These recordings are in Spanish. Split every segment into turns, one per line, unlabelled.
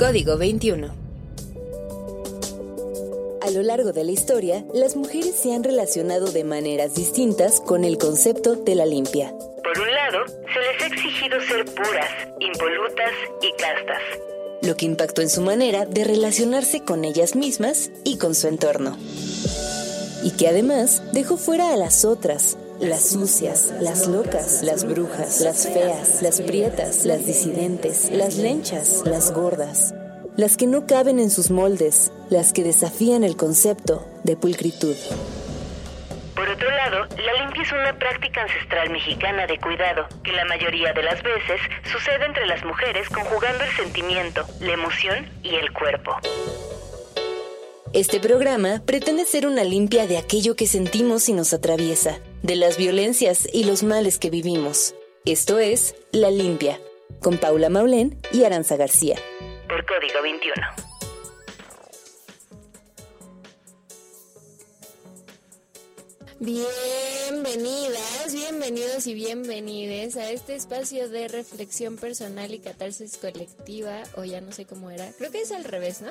Código 21. A lo largo de la historia, las mujeres se han relacionado de maneras distintas con el concepto de la limpia.
Por un lado, se les ha exigido ser puras, impolutas y castas.
Lo que impactó en su manera de relacionarse con ellas mismas y con su entorno. Y que además dejó fuera a las otras, las sucias, las locas, las brujas, las feas, las prietas, las disidentes, las lenchas, las gordas, las que no caben en sus moldes, las que desafían el concepto de pulcritud.
Por otro lado, la limpia es una práctica ancestral mexicana de cuidado, que la mayoría de las veces sucede entre las mujeres conjugando el sentimiento, la emoción y el cuerpo.
Este programa pretende ser una limpia de aquello que sentimos y nos atraviesa, de las violencias y los males que vivimos. Esto es La Limpia, con Paula Maulén y Aranza García.
Por Código 21.
Bienvenidas, bienvenidos y bienvenides a este espacio de reflexión personal y catarsis colectiva, o ya no sé cómo era, creo que es al revés, ¿no?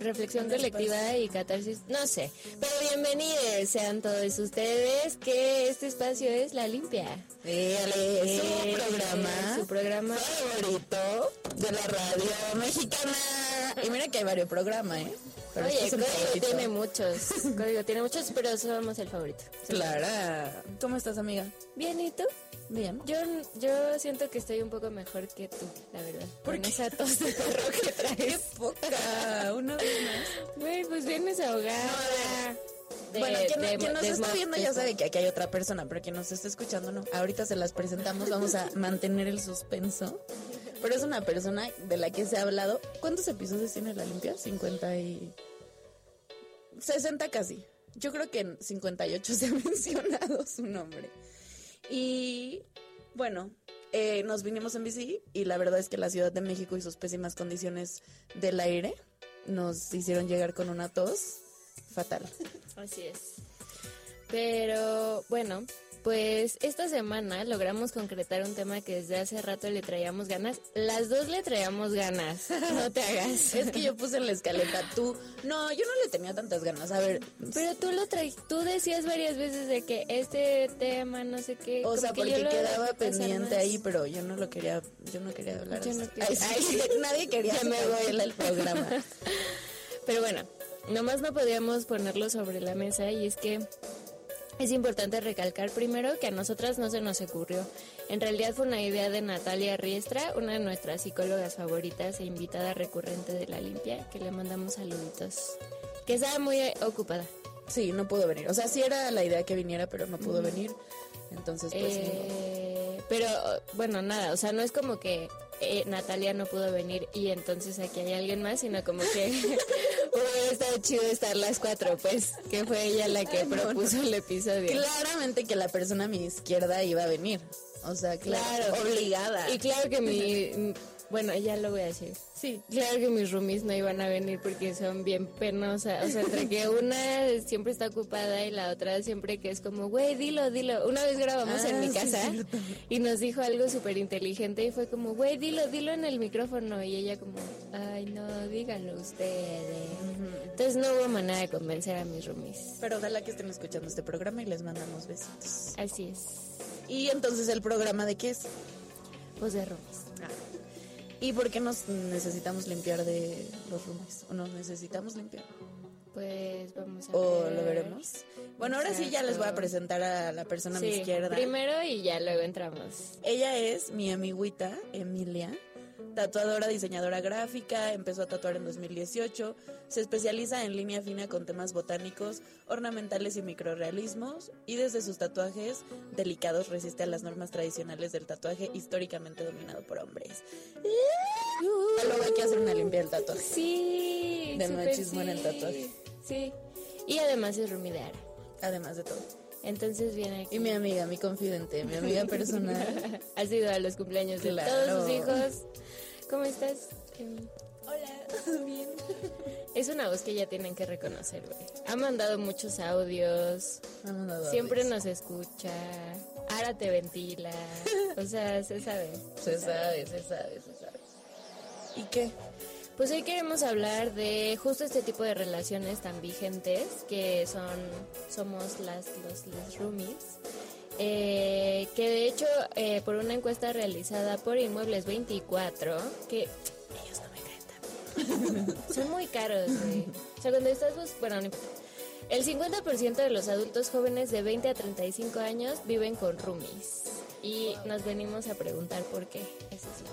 Reflexión colectiva y catarsis, no sé, pero bienvenidos sean todos ustedes que este espacio es La Limpia.
Dígale, su
Eh,
programa
Su programa
favorito de la radio mexicana. Y mira que hay varios programas, ¿eh? Pero
Oye,
este es el
Código tiene muchos, Código tiene muchos, pero somos el favorito.
Clara, ¿cómo estás, amiga?
Bien, ¿y tú?
Bien.
Yo, yo siento que estoy un poco mejor que tú, la verdad.
¿Por
con
qué?
esa tos de perro que
¡Qué poca! Una vez más.
Güey, pues vienes ahogada. De-
bueno, quien,
de-
quien nos
de
está viendo ya sabe que aquí hay otra persona, pero quien nos está escuchando no. Ahorita se las presentamos, vamos a mantener el suspenso. Pero es una persona de la que se ha hablado. ¿Cuántos episodios tiene la limpia? 50 y... 60 casi. Yo creo que en 58 se ha mencionado su nombre. Y bueno, eh, nos vinimos en bici y la verdad es que la Ciudad de México y sus pésimas condiciones del aire nos hicieron llegar con una tos fatal.
Así es. Pero bueno, pues esta semana logramos concretar un tema que desde hace rato le traíamos ganas. Las dos le traíamos ganas. No te hagas.
Es que yo puse en la escaleta tú. No, yo no le tenía tantas ganas. A ver,
Pero tú lo traes, tú decías varias veces de que este tema, no sé qué.
o sea,
que
porque quedaba pendiente
más.
ahí, pero yo no lo quería, yo no quería hablar.
Yo no quería-
Ay, sí, nadie quería
Ya me
que
voy.
el programa.
Pero bueno, nomás no podíamos ponerlo sobre la mesa y es que es importante recalcar primero que a nosotras no se nos ocurrió. En realidad fue una idea de Natalia Riestra, una de nuestras psicólogas favoritas e invitada recurrente de La Limpia, que le mandamos saluditos. Que estaba muy ocupada.
Sí, no pudo venir. O sea, sí era la idea que viniera, pero no pudo venir. Entonces, pues.
Eh, pero bueno, nada, o sea, no es como que eh, Natalia no pudo venir y entonces aquí hay alguien más, sino como que hubiera estado chido estar las cuatro, pues, que fue ella la que
Ay, no,
propuso el episodio.
Claramente que la persona a mi izquierda iba a venir. O sea, claro,
Claro.
obligada.
Y claro que mi... Bueno, ya lo voy a decir.
sí.
Claro que mis roomies no iban a venir porque son bien penosas. O sea, entre que una siempre está ocupada y la otra siempre que es como, güey, dilo, dilo. Una vez grabamos
Ah,
en mi
es
casa y nos dijo algo súper inteligente y fue como, güey, dilo, dilo en el micrófono. Y ella como, ay, no, díganlo ustedes. Entonces no hubo manera de convencer a mis roomies.
Pero ojalá que estén escuchando este programa y les mandamos besitos.
Así es.
Y entonces, ¿el programa de qué es?
Pues de roomies.
¿Y por qué nos necesitamos limpiar de los roomies? ¿O nos necesitamos limpiar?
Pues vamos a
¿O
ver.
lo veremos? Bueno, ahora sí ya les voy a presentar a la persona a mi izquierda.
primero y ya luego entramos.
Ella es mi amiguita, Emilia, tatuadora, diseñadora gráfica, empezó a tatuar en 2018, se especializa en línea fina con temas botánicos, ornamentales y microrealismos, y desde sus tatuajes delicados resiste a las normas tradicionales del tatuaje históricamente dominado por hombres. Luego hay que hacer una limpia del tatuaje.
Sí.
De machismo en el
sí.
tatuaje.
Sí. Y además es roomie de Ara.
Además de todo.
Entonces viene aquí.
Y mi amiga, mi confidente, mi amiga personal.
Has ido a los cumpleaños de
Claro.
todos sus hijos. ¿Cómo estás?
Hola, bien.
Es una voz que ya tienen que reconocer, güey. Ha mandado muchos audios.
Ha mandado
Siempre
audios.
nos escucha. Ara te ventila. O sea, se sabe.
Se sabe, se sabe, se sabe. ¿Y qué?
Pues hoy queremos hablar de justo este tipo de relaciones tan vigentes que son somos las los, las roomies. Eh, que de hecho eh, por una encuesta realizada por Inmuebles 24 que ellos no me creen son muy caros güey. o sea cuando estás bus- bueno el 50% de los adultos jóvenes de 20 a 35 años viven con roomies. Y nos venimos a preguntar por qué. Esa es la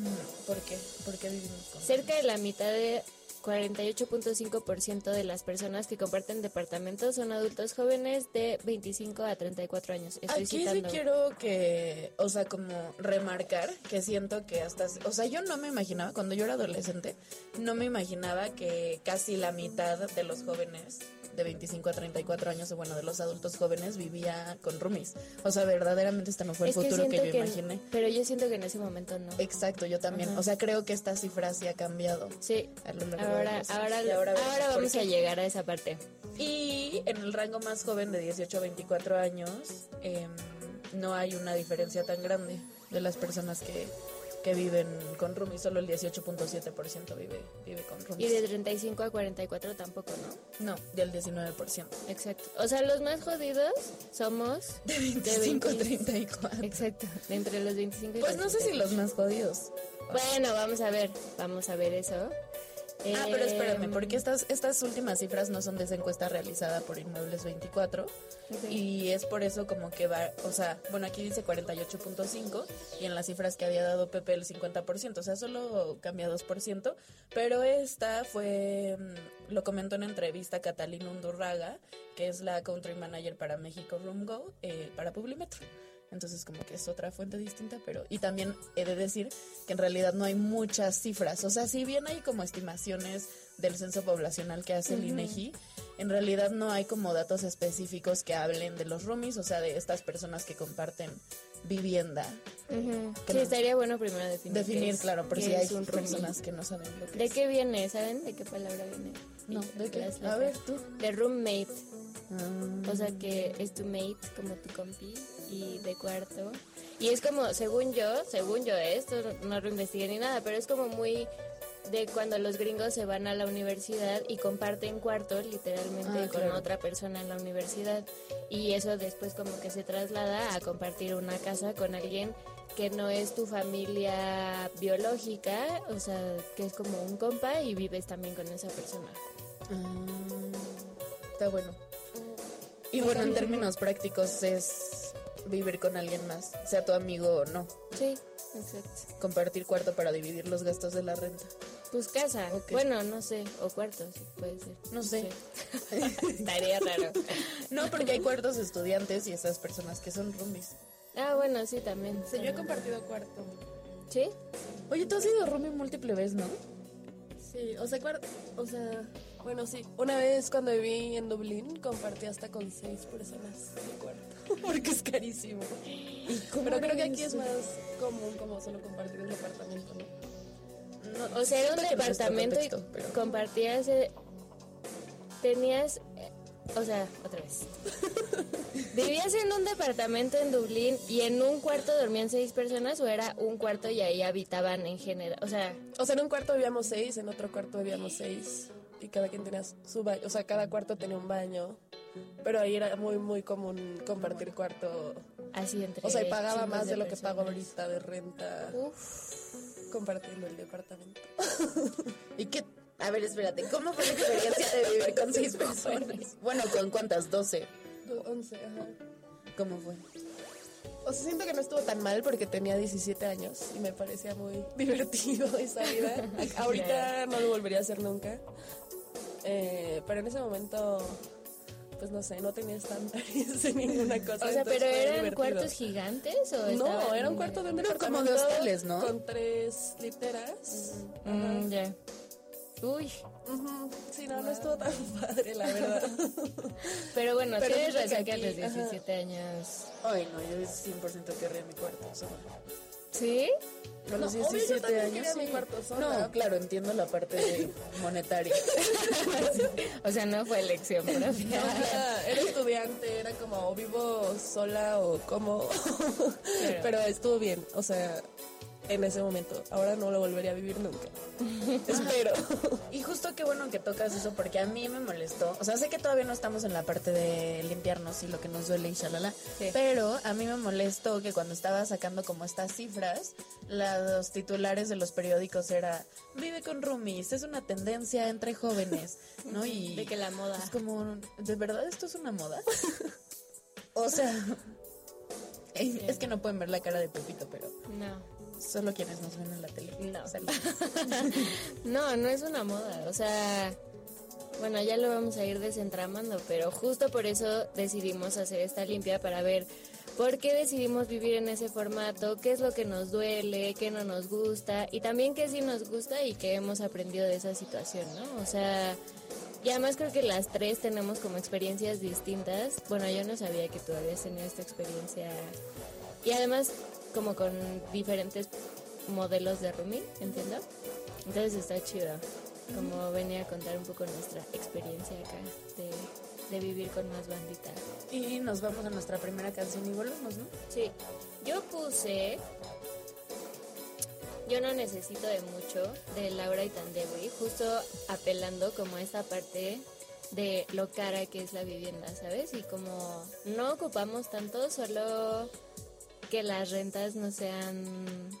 verdad
¿Por qué? ¿Por qué vivimos con
Cerca de la mitad de 48.5% de las personas que comparten departamentos son adultos jóvenes de 25 a 34 años. Estoy
Aquí sí quiero que, o sea, como remarcar que siento que hasta, o sea, yo no me imaginaba, cuando yo era adolescente, no me imaginaba que casi la mitad de los jóvenes de 25 a 34 años, o bueno, de los adultos jóvenes, vivía con roomies. O sea, verdaderamente este no fue el
Es que
futuro que, yo imaginé.
Pero yo siento que en ese momento no.
Exacto, yo también. O sea, creo que esta cifra sí ha cambiado.
Sí.
A lo largo de
Ahora,
los-
ahora,
ahora
vamos a llegar a esa parte.
Y en el rango más joven de 18 a 24 años, em, no hay una diferencia tan grande de las personas que, que viven con roomies. Solo el 18.7% vive, vive con
Y
roomies.
de 35 a 44 tampoco, ¿no?
No, del 19%.
Exacto. O sea, los más jodidos somos
De 25 a
20.
34.
Exacto, de entre los 25 y
Pues no sé si
44.
los más jodidos.
Bueno, vamos a ver, vamos a ver eso.
Ah, pero espérame,
Em,
porque estas, estas últimas cifras no son de esa encuesta realizada por Inmuebles 24
Ok.
y es por eso como que va, o sea, bueno, aquí dice 48.5 y en las cifras que había dado Pepe el 50%, o sea, solo cambia 2%, pero esta fue, mm, lo comentó en entrevista Catalina Undurraga, que es la country manager para México Room Go, eh, para Publimetro. Entonces como que es otra fuente distinta, pero y también he de decir que en realidad no hay muchas cifras, o sea, si bien hay como estimaciones del censo poblacional que hace el INEGI, en realidad no hay como datos específicos que hablen de los roomies, o sea, de estas personas que comparten vivienda. Que
Sí,
no-
estaría bueno primero definir.
Definir, claro, por si hay personas que no saben lo que
¿De
es.
qué viene? ¿Saben de qué palabra viene?
No, ¿de qué?
las
A ver, tú.
De roommate.
Ah.
O sea que es tu mate, como tu compi, y de cuarto. Y es como, según yo, según yo, esto no lo investigué ni nada, pero es como muy de cuando los gringos se van a la universidad y comparten cuarto literalmente
Ah,
con
claro.
otra persona en la universidad. Y eso después como que se traslada a compartir una casa con alguien que no es tu familia biológica, o sea, que es como un compa y vives también con esa persona.
Ah, está bueno. Y bueno, en términos prácticos es vivir con alguien más, sea tu amigo o no.
Sí, exacto.
Compartir cuarto para dividir los gastos de la renta.
Pues casa, bueno, no sé, o cuarto, sí, puede ser.
No sé.
Estaría raro.
No, porque hay cuartos estudiantes y esas personas que son roomies.
Ah, bueno, sí, también.
Sí, yo he compartido cuarto.
¿Sí?
Oye, tú has sido roomie múltiple veces, ¿no?
Sí, o sea, cuar- o sea, bueno, sí. Una vez cuando viví en Dublín compartí hasta con seis personas el cuarto. Porque es carísimo. Pero creo que aquí es más común como solo compartir un departamento, ¿no?
No,
O sea, era un departamento y
pero-
compartías... eh, tenías... eh, o sea, otra vez. ¿Vivías en un departamento en Dublín y en un cuarto dormían seis personas o era un cuarto y ahí habitaban en general? O sea,
O sea, en un cuarto vivíamos seis, en otro cuarto vivíamos seis. Y cada quien tenía su baño. O sea, cada cuarto tenía un baño. Pero ahí era muy, muy común compartir cuarto.
así entre...
O sea, y pagaba más de lo que pago ahorita de renta
Uf.
compartiendo el departamento.
¿Y qué? A ver, espérate, ¿cómo fue la experiencia de vivir con seis personas? Bueno, ¿con cuántas? ¿Doce?
Du- Once, ajá.
¿Cómo fue?
O sea, siento que no estuvo tan mal porque tenía 17 años y me parecía muy divertido esa vida. Ahorita no lo volvería a hacer nunca. Eh, pero en ese momento, pues no sé, no tenía estándares de ninguna cosa.
O sea, pero eran
divertido.
cuartos gigantes o
No, era un cuarto de un
No, como de hostales, ¿no?
Con tres literas.
Mm, ya. Uy,
Ujú. Sí, no, no estuvo tan padre, la verdad.
pero bueno,
Pero
razón que a los
ajá.
17 años.
Ay, no, yo 100% querría mi cuarto sola.
¿Sí?
A los
No, obvio, yo
17
también
años.
quería mi
sí.
cuarto sola.
No, claro, entiendo la parte de monetaria.
O sea, no fue elección propia.
Era, era estudiante, era como o vivo sola o como. Pero estuvo bien, o sea, en ese momento. Ahora no lo volvería a vivir nunca. Espero.
Y justo qué bueno que tocas eso porque a mí me molestó. O sea, sé que todavía no estamos en la parte de limpiarnos y lo que nos duele y shalala.
Sí.
Pero a mí me molestó que cuando estaba sacando como estas cifras, los titulares de los periódicos era vive con roomies, es una tendencia entre jóvenes, ¿no? Y
De que la moda.
es como, ¿de verdad esto es una moda? o sea, es, es que no pueden ver la cara de Pepito, pero
No.
Solo quienes nos ven en la tele.
No. No, no es una moda. O sea, bueno, ya lo vamos a ir desentramando, pero justo por eso decidimos hacer esta limpia para ver por qué decidimos vivir en ese formato, qué es lo que nos duele, qué no nos gusta y también qué sí nos gusta y qué hemos aprendido de esa situación, ¿no? O sea, y además creo que las tres tenemos como experiencias distintas. Bueno, yo no sabía que tú habías tenido esta experiencia y además como con diferentes modelos de roomie, entiendo. Entonces está chido, como venía a contar un poco nuestra experiencia acá de, de vivir con más bandita.
Y nos vamos a nuestra primera canción y volvemos, ¿no?
Sí, yo puse Yo no necesito de mucho de Laura y Tandewi, justo apelando como a esta parte de lo cara que es la vivienda, ¿sabes? Y como no ocupamos tanto, solo que las rentas no sean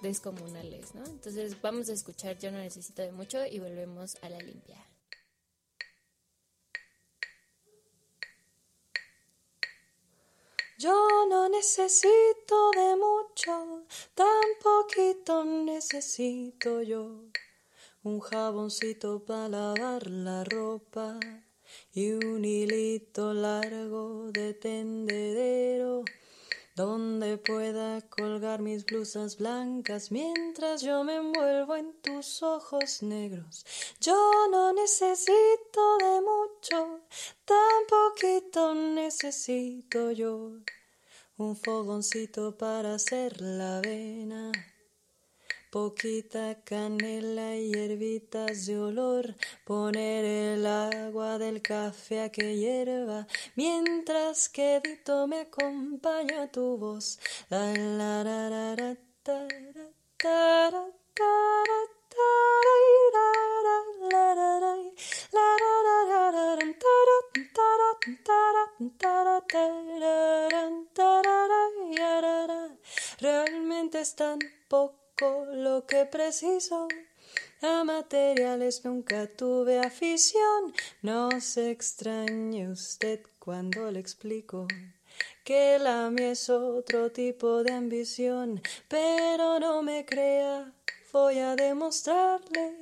descomunales, ¿no? Entonces vamos a escuchar Yo no necesito de mucho y volvemos a la limpia.
Yo no necesito de mucho, tan poquito necesito yo. Un jaboncito para lavar la ropa y un hilito largo de tendedero donde pueda colgar mis blusas blancas mientras yo me envuelvo en tus ojos negros. Yo no necesito de mucho, tan poquito necesito yo. Un fogoncito para hacer la avena, Poquita canela y hierbitas de olor, poner el agua del café a que hierva, mientras que dito me acompaña tu voz. La, Realmente es tan poco lo que preciso. A materiales nunca tuve afición. No se extrañe usted cuando le explico que la mía es otro tipo de ambición. Pero no me crea, voy a demostrarle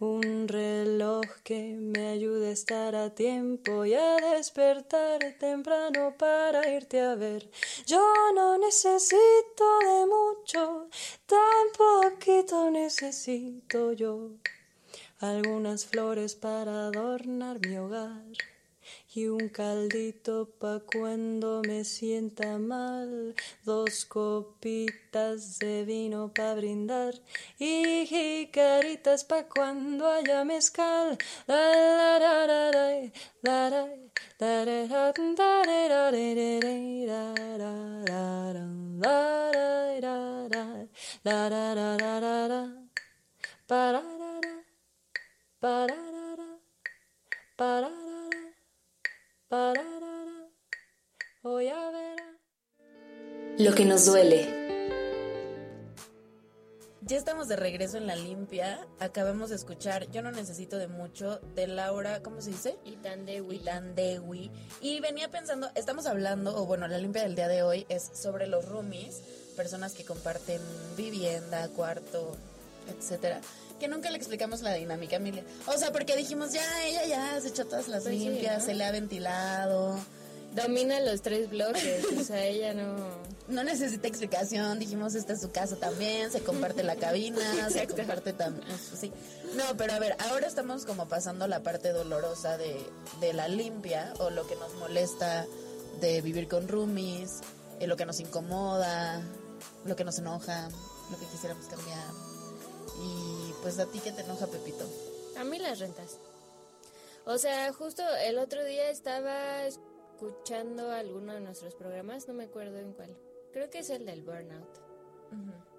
Un reloj que me ayude a estar a tiempo y a despertar temprano para irte a ver. Yo no necesito de mucho, tan poquito necesito yo. Algunas flores para adornar mi hogar y un caldito pa cuando me sienta mal, dos copitas de vino pa brindar y jicaritas pa cuando haya mezcal.
Lo que nos duele.
Ya estamos de regreso en la limpia. Acabamos de escuchar Yo no necesito de mucho de Laura, ¿cómo se dice?
Y Tandewi.
Dewi. Y venía pensando, estamos hablando, o bueno, la limpia del día de hoy es sobre los roomies, personas que comparten vivienda, cuarto, etcétera. Que nunca le explicamos la dinámica, Emilia. O sea, porque dijimos, ya, ella ya se echó todas las
Pues sí,
limpias,
¿no?
se le ha ventilado.
Domina los tres bloques, o sea, ella no...
No necesita explicación, dijimos esta es su casa también, se comparte la cabina, se comparte también, sí. No, pero a ver, ahora estamos como pasando la parte dolorosa de, de la limpia o lo que nos molesta de vivir con roomies, eh, lo que nos incomoda, lo que nos enoja, lo que quisiéramos cambiar. Y pues a ti qué te enoja, Pepito.
A mí las rentas. O sea, justo el otro día estaba escuchando alguno de nuestros programas, no me acuerdo en cuál. Creo que es el del burnout.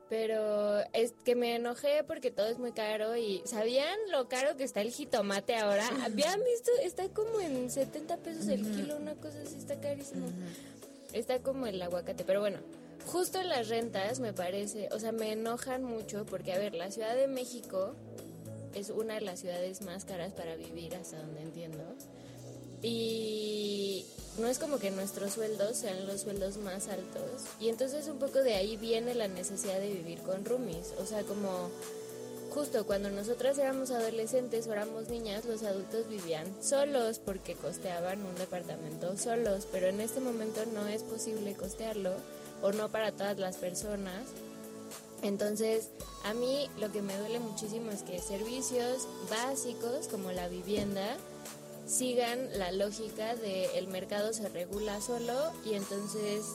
Pero es que me enojé porque todo es muy caro y ¿sabían lo caro que está el jitomate ahora? ¿Habían visto? Está como en 70 pesos el kilo, una cosa así, está carísimo. Está como el aguacate, pero bueno, justo las rentas me parece, o sea, me enojan mucho porque, a ver, la Ciudad de México es una de las ciudades más caras para vivir, hasta donde entiendo. Y no es como que nuestros sueldos sean los sueldos más altos. Y entonces un poco de ahí viene la necesidad de vivir con roomies. O sea, como justo cuando nosotras éramos adolescentes o éramos niñas, los adultos vivían solos porque costeaban un departamento solos. Pero en este momento no es posible costearlo o no para todas las personas. Entonces, a mí lo que me duele muchísimo es que servicios básicos como la vivienda sigan la lógica de el mercado se regula solo y entonces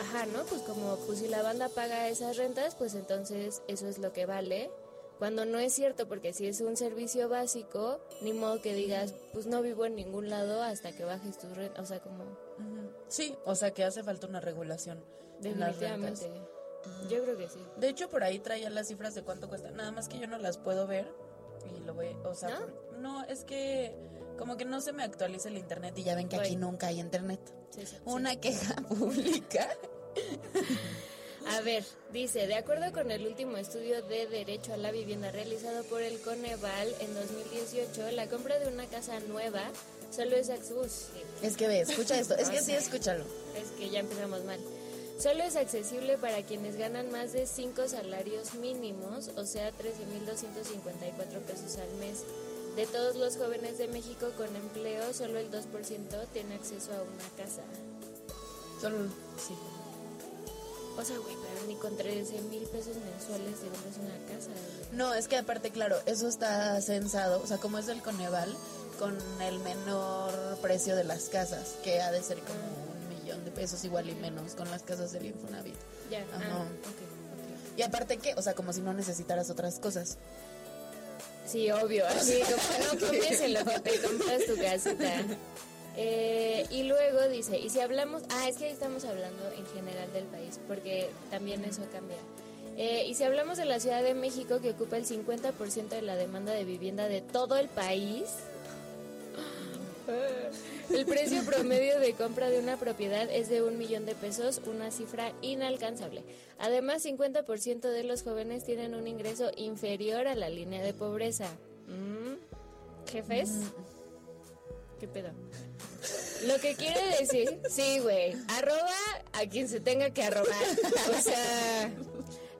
ajá, ¿no? Pues como pues si la banda paga esas rentas, pues entonces eso es lo que vale. Cuando no es cierto, porque si es un servicio básico, ni modo que digas, pues no vivo en ningún lado hasta que bajes tus rentas, o sea, como...
Sí, o sea que hace falta una regulación. en las.
Definitivamente. Yo creo que sí.
De hecho, por ahí traía las cifras de cuánto cuesta. Nada más que yo no las puedo ver. Y lo voy, o sea,
¿No?
por- ¿No? es que como que no se me actualiza el internet y ya ven que aquí nunca hay internet.
Sí, sí, sí.
Una queja pública.
A ver, dice, de acuerdo con el último estudio de derecho a la vivienda realizado por el Coneval en 2018, la compra de una casa nueva solo es accesible.
Es que ve, escucha esto. Es que sí, escúchalo.
Es que ya empezamos mal. Solo es accesible para quienes ganan más de 5 salarios mínimos, o sea, 13.254 pesos al mes. De todos los jóvenes de México con empleo, solo el 2% tiene acceso a una casa.
Solo, sí.
O sea, güey, pero ni con 13 mil pesos mensuales te compras una casa. güey.
No, es que aparte, claro, eso está censado, o sea, como es del Coneval, con el menor precio de las casas, que ha de ser como un millón de pesos igual y menos con las casas del Infonavit.
Ya, ah, ok,
Y aparte que, o sea, como si no necesitaras otras cosas.
Sí, obvio, así como no comes en lo que te compras tu casita. Eh, y luego dice, y si hablamos, ah, es que ahí estamos hablando en general del país, porque también eso cambia. Eh, y si hablamos de la Ciudad de México, que ocupa el 50% de la demanda de vivienda de todo el país, el precio promedio de compra de una propiedad es de un millón de pesos, una cifra inalcanzable. Además, 50% de los jóvenes tienen un ingreso inferior a la línea de pobreza. Mm, ¿Jefes? ¿Qué pedo? Lo que quiere decir, sí, güey, arroba a quien se tenga que arrobar. O sea,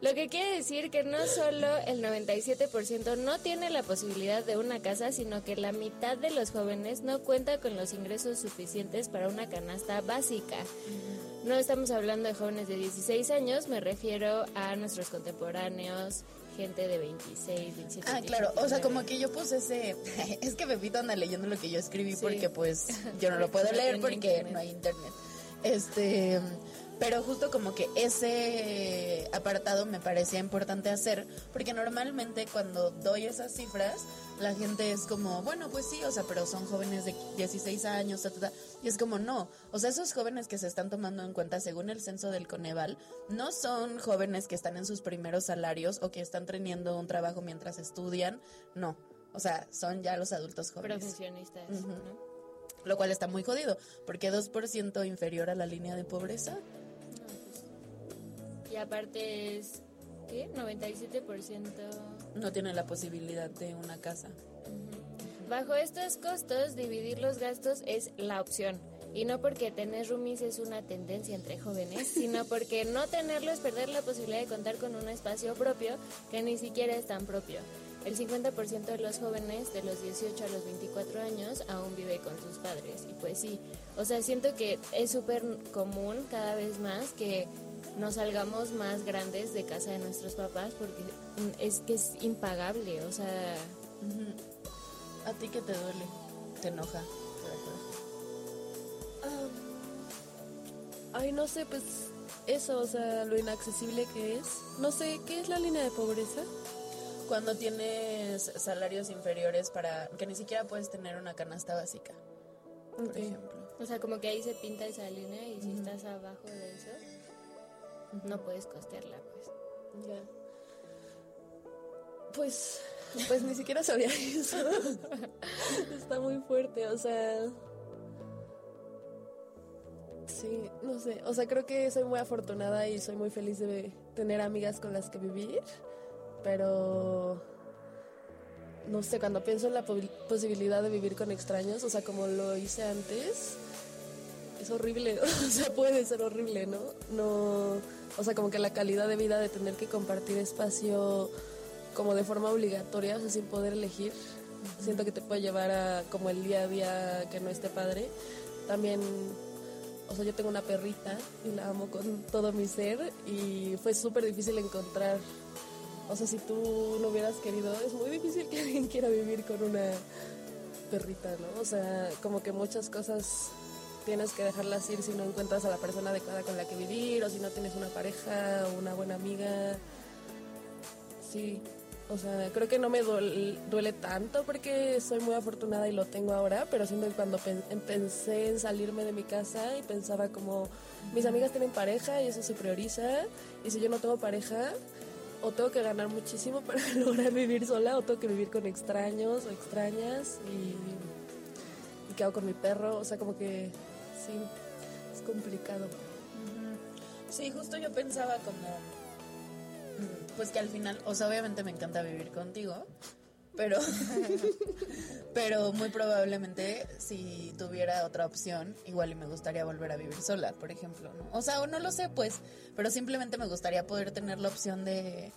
lo que quiere decir que no solo el 97% no tiene la posibilidad de una casa, sino que la mitad de los jóvenes no cuenta con los ingresos suficientes para una canasta básica. No estamos hablando de jóvenes de 16 años, me refiero a nuestros contemporáneos, gente de 26, 27.
Ah, claro, o sea,
19.
como que yo puse ese... Es que Pepito anda leyendo lo que yo escribí
Sí.
porque pues yo no lo puedo
No
leer porque
internet.
no hay internet. Este... Pero justo como que ese apartado me parecía importante hacer, porque normalmente cuando doy esas cifras, la gente es como, bueno, pues sí, o sea, pero son jóvenes de 16 años, ta, ta, ta. y es como, no, o sea, esos jóvenes que se están tomando en cuenta según el censo del Coneval, no son jóvenes que están en sus primeros salarios o que están teniendo un trabajo mientras estudian, no, o sea, son ya los adultos jóvenes.
profesionistas.
Lo cual está muy jodido, porque 2% inferior a la línea de pobreza.
Y aparte es, ¿qué? 97%.
no tiene la posibilidad de una casa.
Bajo estos costos, dividir los gastos es la opción. Y no porque tener roomies es una tendencia entre jóvenes, sino porque no tenerlo es perder la posibilidad de contar con un espacio propio que ni siquiera es tan propio. El 50% de los jóvenes de los 18 a los 24 años aún vive con sus padres. Y pues sí, o sea, siento que es súper común cada vez más que nos salgamos más grandes de casa de nuestros papás porque es que es impagable, o sea...
¿A ti qué te duele? ¿Te enoja?
Ay, no sé, pues eso, o sea, lo inaccesible que es. No sé, ¿qué es la línea de pobreza?
Cuando tienes salarios inferiores para que ni siquiera puedes tener una canasta básica, por ejemplo.
O sea, como que ahí se pinta esa línea y si estás abajo de eso, no puedes costearla, pues.
Ya. Pues, pues ni siquiera sabía eso. Está muy fuerte, o sea. Sí, no sé. O sea, creo que soy muy afortunada y soy muy feliz de tener amigas con las que vivir. Pero. No sé, cuando pienso en la po- posibilidad de vivir con extraños, o sea, como lo hice antes, es horrible. O sea, puede ser horrible, ¿no? No. O sea, como que la calidad de vida de tener que compartir espacio como de forma obligatoria, o sea, sin poder elegir, siento que te puede llevar a como el día a día que no esté padre. También, o sea, yo tengo una perrita y la amo con todo mi ser y fue súper difícil encontrar, o sea, si tú no hubieras querido, es muy difícil que alguien quiera vivir con una perrita, ¿no? O sea, como que muchas cosas tienes que dejarlas ir si no encuentras a la persona adecuada con la que vivir o si no tienes una pareja o una buena amiga. Sí, o sea, creo que no me duele, tanto porque soy muy afortunada y lo tengo ahora, pero que cuando em- pensé en salirme de mi casa y pensaba como mis amigas tienen pareja y eso se prioriza y si yo no tengo pareja o tengo que ganar muchísimo para lograr vivir sola o tengo que vivir con extraños o extrañas y, hago con mi perro, o sea, como que sí, es complicado.
Sí, justo yo pensaba como, pues que al final, o sea, obviamente me encanta vivir contigo, pero, pero muy probablemente si tuviera otra opción, igual y me gustaría volver a vivir sola, por ejemplo, ¿no? O sea, o no lo sé, pues, pero simplemente me gustaría poder tener la opción de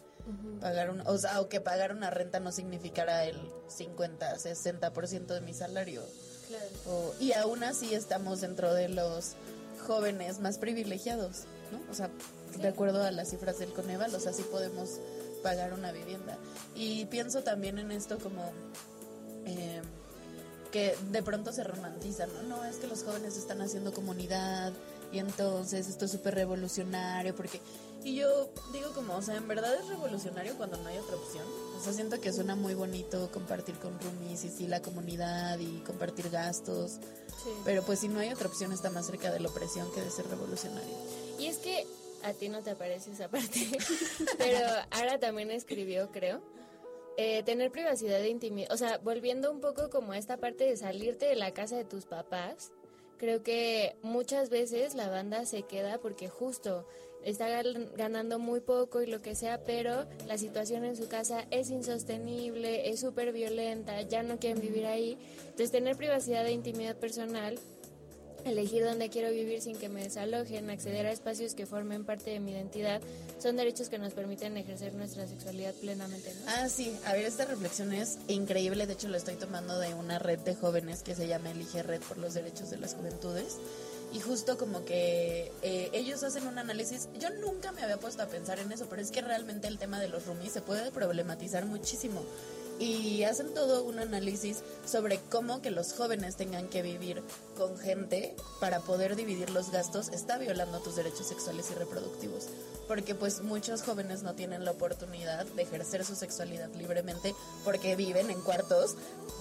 pagar un, o sea, o que pagar una renta no significara el 50, 60% de mi salario.
Claro.
O- y aún así estamos dentro de los jóvenes más privilegiados, ¿no? O sea, de acuerdo a las cifras del Coneval, o sea, sí podemos pagar una vivienda. Y pienso también en esto como eh, que de pronto se romantiza, ¿no? No, es que los jóvenes están haciendo comunidad y entonces esto es súper revolucionario porque... Y yo digo como, o sea, en verdad es revolucionario cuando no hay otra opción. O sea, siento que suena muy bonito compartir con roomies y sí la comunidad y compartir gastos.
Sí.
Pero pues si no hay otra opción está más cerca de la opresión que de ser revolucionario.
Y es que a ti no te aparece esa parte, pero Ara también escribió, creo, eh, tener privacidad de intimidad, o sea, volviendo un poco como a esta parte de salirte de la casa de tus papás, creo que muchas veces la banda se queda porque justo está ganando muy poco y lo que sea, pero la situación en su casa es insostenible, es súper violenta, ya no quieren vivir ahí. Entonces, tener privacidad de intimidad personal elegir dónde quiero vivir sin que me desalojen, acceder a espacios que formen parte de mi identidad, son derechos que nos permiten ejercer nuestra sexualidad plenamente.
Ah, sí, a ver, esta reflexión es increíble, de hecho lo estoy tomando de una red de jóvenes que se llama Elige Red por los Derechos de las Juventudes. Y justo como que eh, ellos hacen un análisis, yo nunca me había puesto a pensar en eso, pero es que realmente el tema de los roomies se puede problematizar muchísimo. Y hacen todo un análisis sobre cómo que los jóvenes tengan que vivir con gente para poder dividir los gastos está violando tus derechos sexuales y reproductivos. Porque pues muchos jóvenes no tienen la oportunidad de ejercer su sexualidad libremente porque viven en cuartos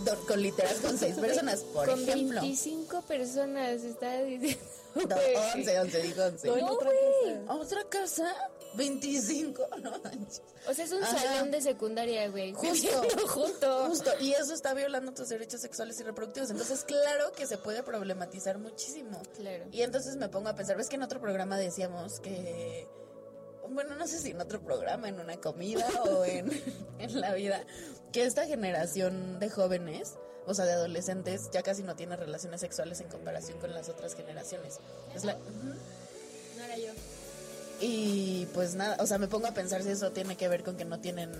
do- con literas con seis personas, por
Con
ejemplo.
25 personas, está diciendo.
No, 11, 11, digo 11.
No, otra
güey.
casa.
¿A otra casa? 25, no manches.
O sea, es un
Ajá.
salón de secundaria, güey.
Justo,
juntos.
justo, y eso está violando tus derechos sexuales y reproductivos. Entonces, claro que se puede problematizar muchísimo.
Claro.
Y entonces me pongo a pensar, ves que en otro programa decíamos que, bueno, no sé si en otro programa, en una comida o en, en la vida, que esta generación de jóvenes, o sea, de adolescentes, ya casi no tiene relaciones sexuales en comparación con las otras generaciones. Es la. Y pues nada, o sea, me pongo a pensar si eso tiene que ver con que no tienen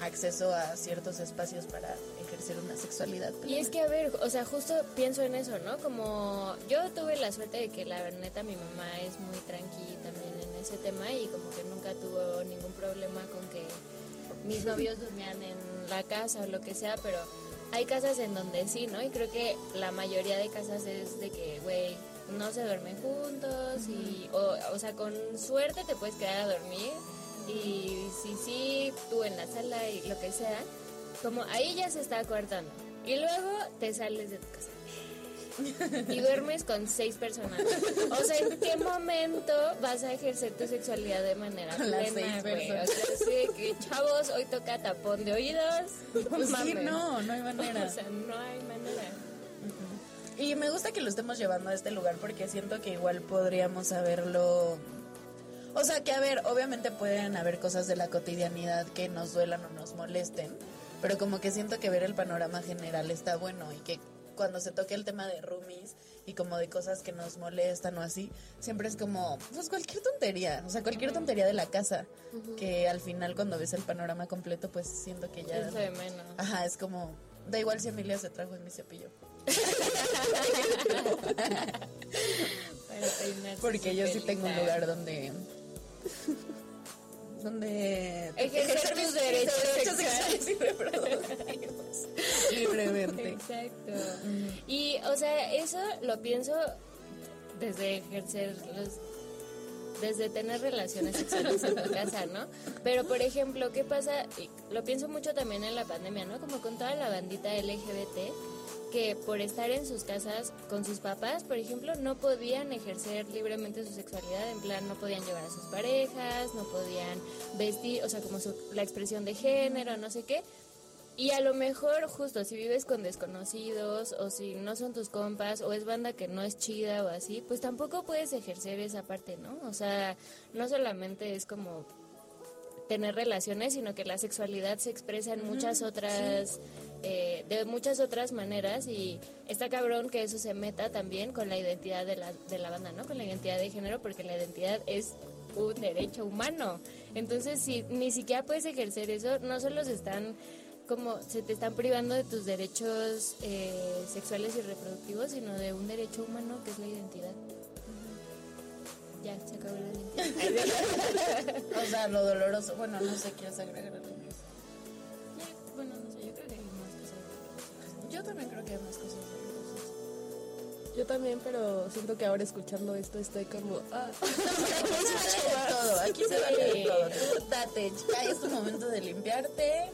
acceso a ciertos espacios para ejercer una sexualidad.
Y es que, a ver, o sea, justo pienso en eso, ¿no? Como yo tuve la suerte de que la neta mi mamá es muy tranqui también en ese tema y como que nunca tuvo ningún problema con que mis novios durmían en la casa o lo que sea, pero hay casas en donde sí, ¿no? Y creo que la mayoría de casas es de que, güey, no se duermen juntos y, o, o sea, con suerte te puedes quedar a dormir y si sí, tú en la sala y lo que sea, como ahí ya se está cortando. Y luego te sales de tu casa. Y duermes con seis personas. O sea, ¿en qué momento vas a ejercer tu sexualidad de manera
Con
plena, güey? O sea, sí, de que chavos, hoy toca tapón de oídos. No
Pues sí, no, no hay manera.
O sea, no hay manera.
Y me gusta que lo estemos llevando a este lugar porque siento que igual podríamos saberlo. O sea, que a ver, obviamente pueden haber cosas de la cotidianidad que nos duelan o nos molesten, pero como que siento que ver el panorama general está bueno y que cuando se toque el tema de roomies y como de cosas que nos molestan o así, siempre es como, pues cualquier tontería, o sea, cualquier tontería de la casa, que al final cuando es el panorama completo, pues siento que ya...
Es de menos.
Ajá, es como, da igual si Emilia se trajo en mi cepillo. Porque yo sí tengo un lugar donde. donde.
Ejercer tus
mis
derechos
sexuales y reproductivos. Libremente.
Exacto. Y, o sea, eso lo pienso desde ejercer los desde tener relaciones sexuales en tu casa, ¿no? Pero, por ejemplo, ¿qué pasa? Lo pienso mucho también en la pandemia, ¿no? Como con toda la bandita LGBT, que por estar en sus casas con sus papás, por ejemplo, no podían ejercer libremente su sexualidad, en plan, no podían llevar a sus parejas, no podían vestir, o sea, como su- la expresión de género, no sé qué. Y a lo mejor, justo, si vives con desconocidos o si no son tus compas o es banda que no es chida o así, pues tampoco puedes ejercer esa parte, ¿no? O sea, no solamente es como tener relaciones, sino que la sexualidad se expresa en muchas otras, eh, de muchas otras maneras y está cabrón que eso se meta también con la identidad de la, de la banda, ¿no? Con la identidad de género, porque la identidad es un derecho humano. Entonces, si ni siquiera puedes ejercer eso, no solo se están como se te están privando de tus derechos eh, sexuales y reproductivos, sino de un derecho humano que es la identidad. Ya, se acabó la identidad.
O sea, lo doloroso. Bueno, no sé, ¿quieres agregar algo más?
Ya, bueno, no sé, yo creo que hay más cosas.
Yo también creo que hay más cosas dolorosas.
Yo también, pero siento que ahora escuchando esto estoy como... Ah,
Aquí se vale de todo, aquí se vale de todo. Tú date, ya es tu momento de limpiarte.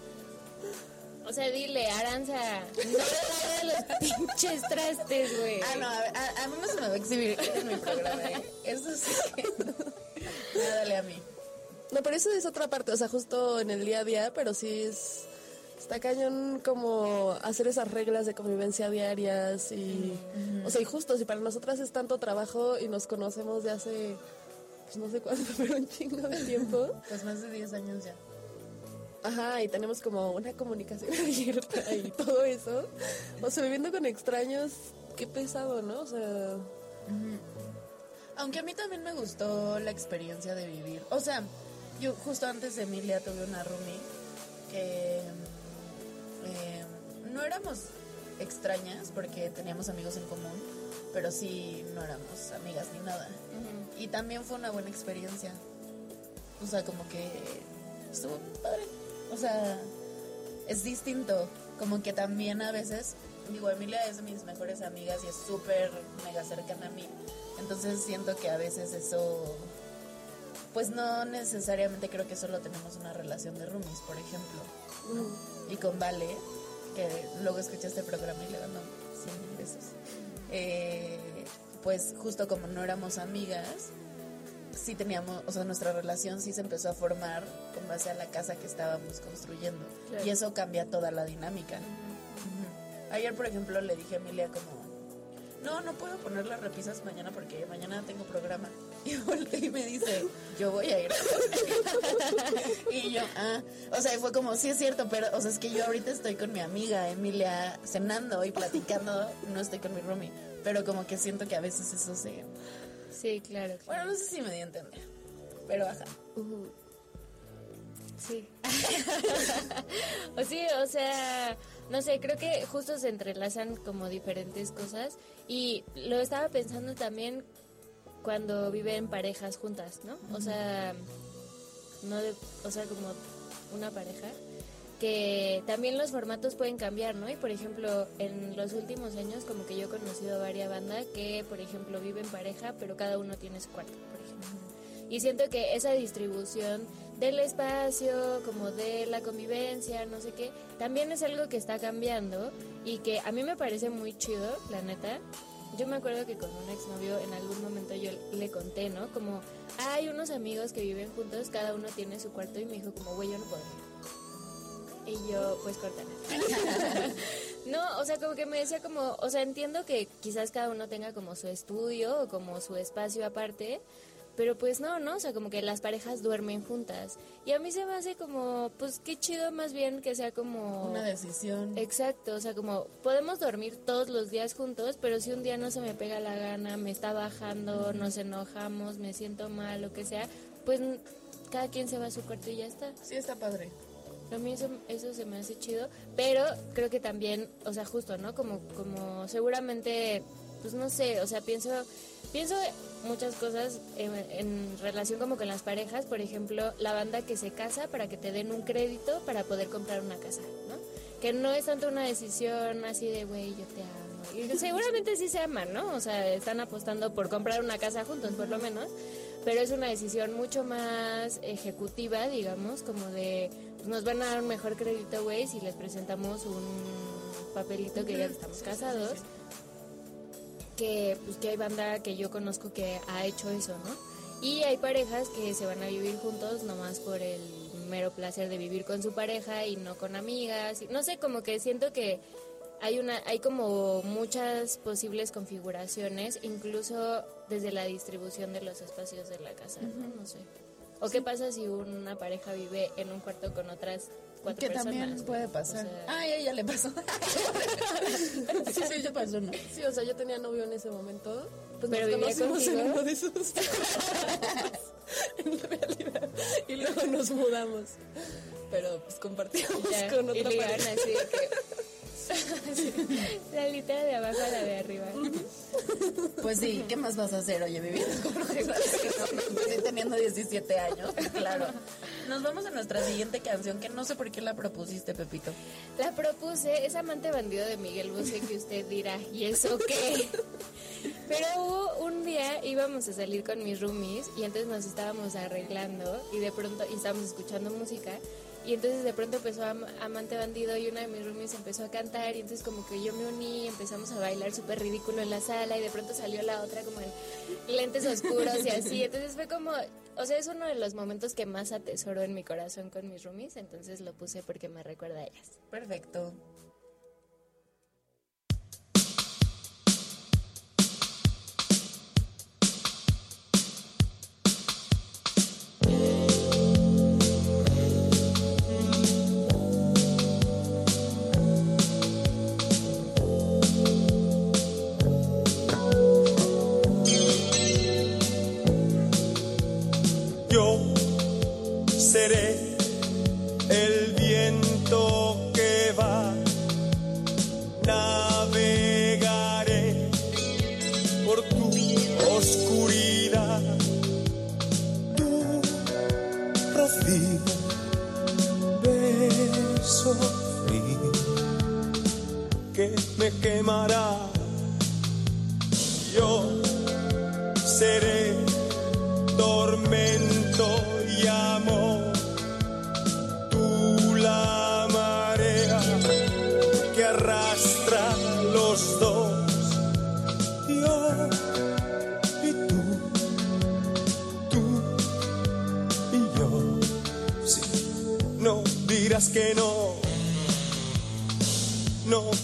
O sea, dile, Aranza, no le los pinches trastes, güey.
Ah, no, a, a, a mí no se me va a exhibir en mi programa. ¿eh? Eso sí que. Nada, dale a mí.
No, pero eso es otra parte, o sea, justo en el día a día, pero sí es... Está cañón como hacer esas reglas de convivencia diarias y... O sea, y justo, si para nosotras es tanto trabajo y nos conocemos de hace... Pues no sé cuánto, pero un chingo de tiempo.
Pues más de 10 años ya.
Ajá, y tenemos como una comunicación abierta y todo eso. O sea, viviendo con extraños, qué pesado, ¿no? O sea...
Aunque a mí también me gustó la experiencia de vivir. O sea, yo justo antes de Emilia tuve una roomie que eh, no éramos extrañas porque teníamos amigos en común, pero sí no éramos amigas ni nada. Y también fue una buena experiencia. O sea, como que estuvo padre. O sea, es distinto. Como que también a veces, digo, Emilia es de mis mejores amigas y es súper mega cercana a mí. Entonces siento que a veces eso, pues no necesariamente creo que solo tenemos una relación de roomies, por ejemplo. Y con Vale, que luego escuché este programa y le mando 100 mil besos. Eh, pues justo como no éramos amigas, sí teníamos, o sea, nuestra relación sí se empezó a formar con base a la casa que estábamos construyendo.
Claro.
Y eso cambia toda la dinámica. Ayer, por ejemplo, le dije a Emilia como, no, no puedo poner las repisas mañana porque mañana tengo programa. Y volteé y me dice, yo voy a ir. y yo, ah, o sea, fue como, sí es cierto, pero, o sea, es que yo ahorita estoy con mi amiga Emilia cenando y platicando, no estoy con mi roomie. Pero como que siento que a veces eso se...
Sí, claro.
Bueno, no sé si me di a entender. pero ajá.
Sí. o sí, o sea, no sé, creo que justo se entrelazan como diferentes cosas y lo estaba pensando también cuando viven parejas juntas, ¿no? O sea, no de, o sea, como una pareja que también los formatos pueden cambiar, ¿no? Y por ejemplo, en los últimos años como que yo he conocido varias bandas que, por ejemplo, viven pareja, pero cada uno tiene su cuarto, por ejemplo. Y siento que esa distribución del espacio, como de la convivencia, no sé qué, también es algo que está cambiando y que a mí me parece muy chido, la neta. Yo me acuerdo que con un exnovio en algún momento yo le conté, ¿no? Como hay unos amigos que viven juntos, cada uno tiene su cuarto y me dijo como, güey, yo no puedo. Y yo, pues cortan. no, o sea, como que me decía como, o sea, entiendo que quizás cada uno tenga como su estudio o como su espacio aparte, pero pues no, ¿no? O sea, como que las parejas duermen juntas. Y a mí se me hace como, pues qué chido más bien que sea como...
Una decisión.
Exacto, o sea, como podemos dormir todos los días juntos, pero si un día no se me pega la gana, me está bajando, nos enojamos, me siento mal, lo que sea, pues cada quien se va a su cuarto y ya está.
Sí, está padre.
A mí eso, eso se me hace chido, pero creo que también, o sea, justo, ¿no? Como, como seguramente, pues no sé, o sea, pienso, pienso muchas cosas en, en relación como con las parejas, por ejemplo, la banda que se casa para que te den un crédito para poder comprar una casa, ¿no? Que no es tanto una decisión así de, güey, yo te amo. Y seguramente sí se aman, ¿no? O sea, están apostando por comprar una casa juntos, por lo menos, pero es una decisión mucho más ejecutiva, digamos, como de nos van a dar un mejor crédito, güey, si les presentamos un papelito que ya estamos casados. Que, pues, que hay banda que yo conozco que ha hecho eso, ¿no? Y hay parejas que se van a vivir juntos nomás por el mero placer de vivir con su pareja y no con amigas. No sé, como que siento que hay una hay como muchas posibles configuraciones, incluso desde la distribución de los espacios de la casa, ¿no? No sé. ¿O qué pasa si una pareja vive en un cuarto con otras cuatro
Que
personas?
también puede pasar.
O sea,
Ay, a ella le pasó. sí, sí, ya pasó, ¿no?
Sí, o sea, yo tenía novio en ese momento. Pues
Pero
nos conocimos en uno de esos. en realidad. Y luego nos mudamos. Pero pues compartíamos
ya,
con
y
otra
ligaron
pareja.
así de que... Sí, la litera de abajo a la de arriba.
Pues sí, ¿qué más vas a hacer? Oye, viviendo con reglas que no, sí, teniendo 17 años, claro. Nos vamos a nuestra siguiente canción, que no sé por qué la propusiste, Pepito.
La propuse, es amante bandido de Miguel Bosé que usted dirá, ¿y eso qué? Pero hubo un día, íbamos a salir con mis roomies y entonces nos estábamos arreglando y de pronto, y estábamos escuchando música y entonces de pronto empezó Am- Amante Bandido y una de mis roomies empezó a cantar y entonces como que yo me uní, empezamos a bailar súper ridículo en la sala y de pronto salió la otra como en lentes oscuros y así, entonces fue como, o sea, es uno de los momentos que más atesoro en mi corazón con mis roomies, entonces lo puse porque me recuerda a ellas.
Perfecto.
Me quemará. Yo seré tormento y amor. Tú la marea que arrastra los dos. Yo y tú, tú y yo. Sí, no dirás que no, no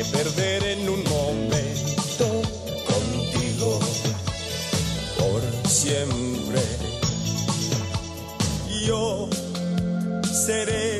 Me perderé en un momento contigo. Por siempre. Yo seré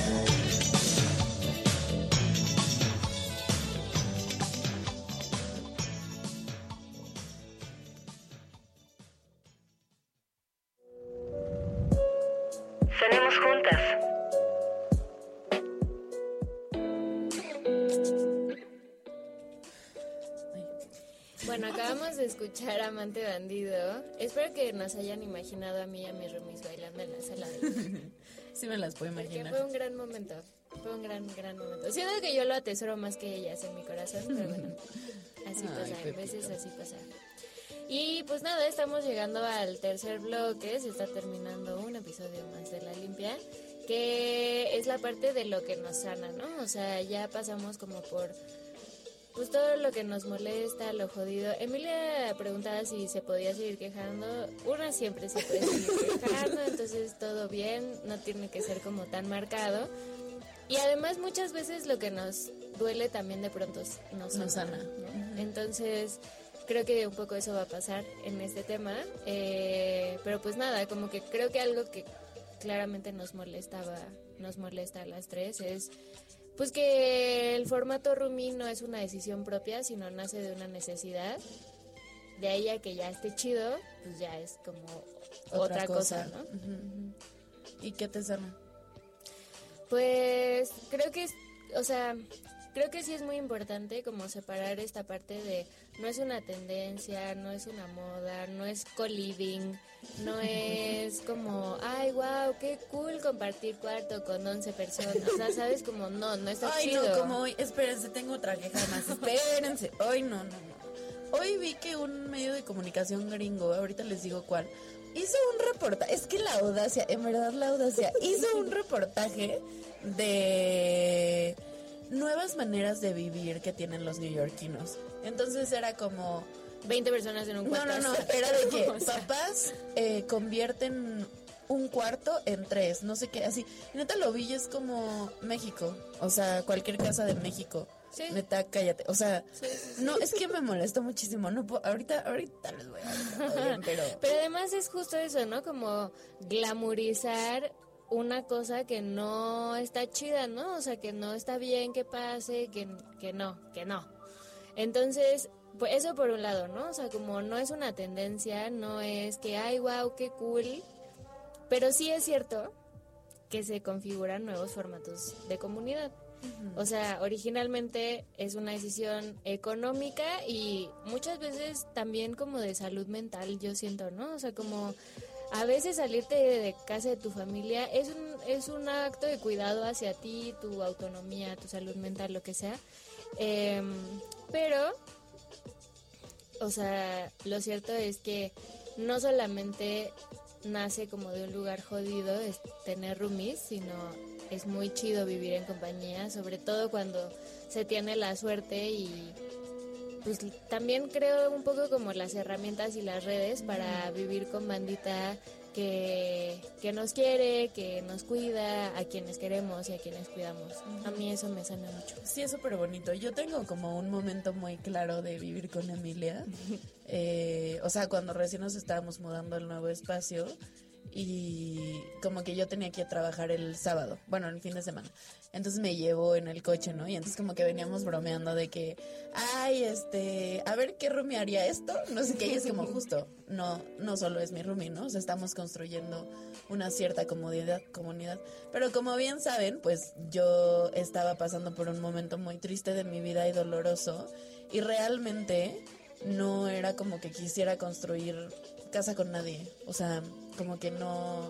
Bueno, acabamos de escuchar Amante Bandido. Espero que nos hayan imaginado a mí y a mis roomies bailando en la sala de
Sí me las puedo
Porque
imaginar.
fue un gran momento. Fue un gran, gran momento. Siento que yo lo atesoro más que ellas en mi corazón, pero bueno, así
Ay,
pasa, a veces así pasa. Y pues nada, estamos llegando al tercer bloque, se está terminando un episodio más de La Limpia, que es la parte de lo que nos sana, ¿no? O sea, ya pasamos como por pues todo lo que nos molesta, lo jodido. Emilia preguntaba si se podía seguir quejando. Una siempre se puede seguir quejando, entonces todo bien, no tiene que ser como tan marcado. Y además muchas veces lo que nos duele también de pronto nos sana.
Nos sana.
¿no? Entonces creo que un poco eso va a pasar en este tema. Eh, pero pues nada, como que creo que algo que claramente nos molestaba, nos molesta a las tres es pues que el formato Rumi no es una decisión propia, sino nace de una necesidad. De ahí a que ya esté chido, pues ya es como otra, cosa, ¿no?
¿Y qué te sana?
Pues creo que es, o sea, creo que sí es muy importante como separar esta parte de no es una tendencia, no es una moda, no es co-living, no es como, ay, wow, qué cool compartir cuarto con 11 personas. O sea, sabes como, no, no está
Ay,
chido.
no, como hoy. Espérense, tengo otra queja más. Espérense. Hoy no, no, no. Hoy vi que un medio de comunicación gringo, ahorita les digo cuál, hizo un reportaje. Es que la audacia, en verdad la audacia, hizo un reportaje de nuevas maneras de vivir que tienen los neoyorquinos. Entonces era como.
20 personas en un
No,
cuarto.
no, no, era de que papás eh, convierten un cuarto en tres, no sé qué, así. Y neta lo vi y es como México, o sea, cualquier casa de México.
Sí.
Neta, cállate. O sea, no, es que me molestó muchísimo. No puedo- ahorita, ahorita les voy a bien, pero.
Pero además es justo eso, ¿no? Como glamorizar una cosa que no está chida, ¿no? O sea, que no está bien que pase, que, que no, que no. Entonces, pues eso por un lado, ¿no? O sea, como no es una tendencia, no es que, ay, wow, qué cool. Pero sí es cierto que se configuran nuevos formatos de comunidad. O sea, originalmente es una decisión económica y muchas veces también como de salud mental, yo siento, ¿no? O sea, como a veces salirte de casa de tu familia es un, es un acto de cuidado hacia ti, tu autonomía, tu salud mental, lo que sea. Em, pero, o sea, lo cierto es que no solamente nace como de un lugar jodido tener roomies, sino es muy chido vivir en compañía, sobre todo cuando se tiene la suerte y pues también creo un poco como las herramientas y las redes para vivir con bandita que, que nos quiere, que nos cuida, a quienes queremos y a quienes cuidamos. A mí eso me sana mucho.
Sí, es súper bonito. Yo tengo como un momento muy claro de vivir con Emilia. Eh, o sea, cuando recién nos estábamos mudando al nuevo espacio y como que yo tenía que trabajar el sábado, bueno, el fin de semana. Entonces me llevó en el coche, ¿no? Y entonces como que veníamos bromeando de que, ay, este, a ver qué roomie haría esto, no sé qué, y es como justo, no, no solo es mi roomie, ¿no? O sea, estamos construyendo una cierta comodidad, comunidad. Pero como bien saben, pues yo estaba pasando por un momento muy triste de mi vida y doloroso, y realmente no era como que quisiera construir casa con nadie, o sea, como que no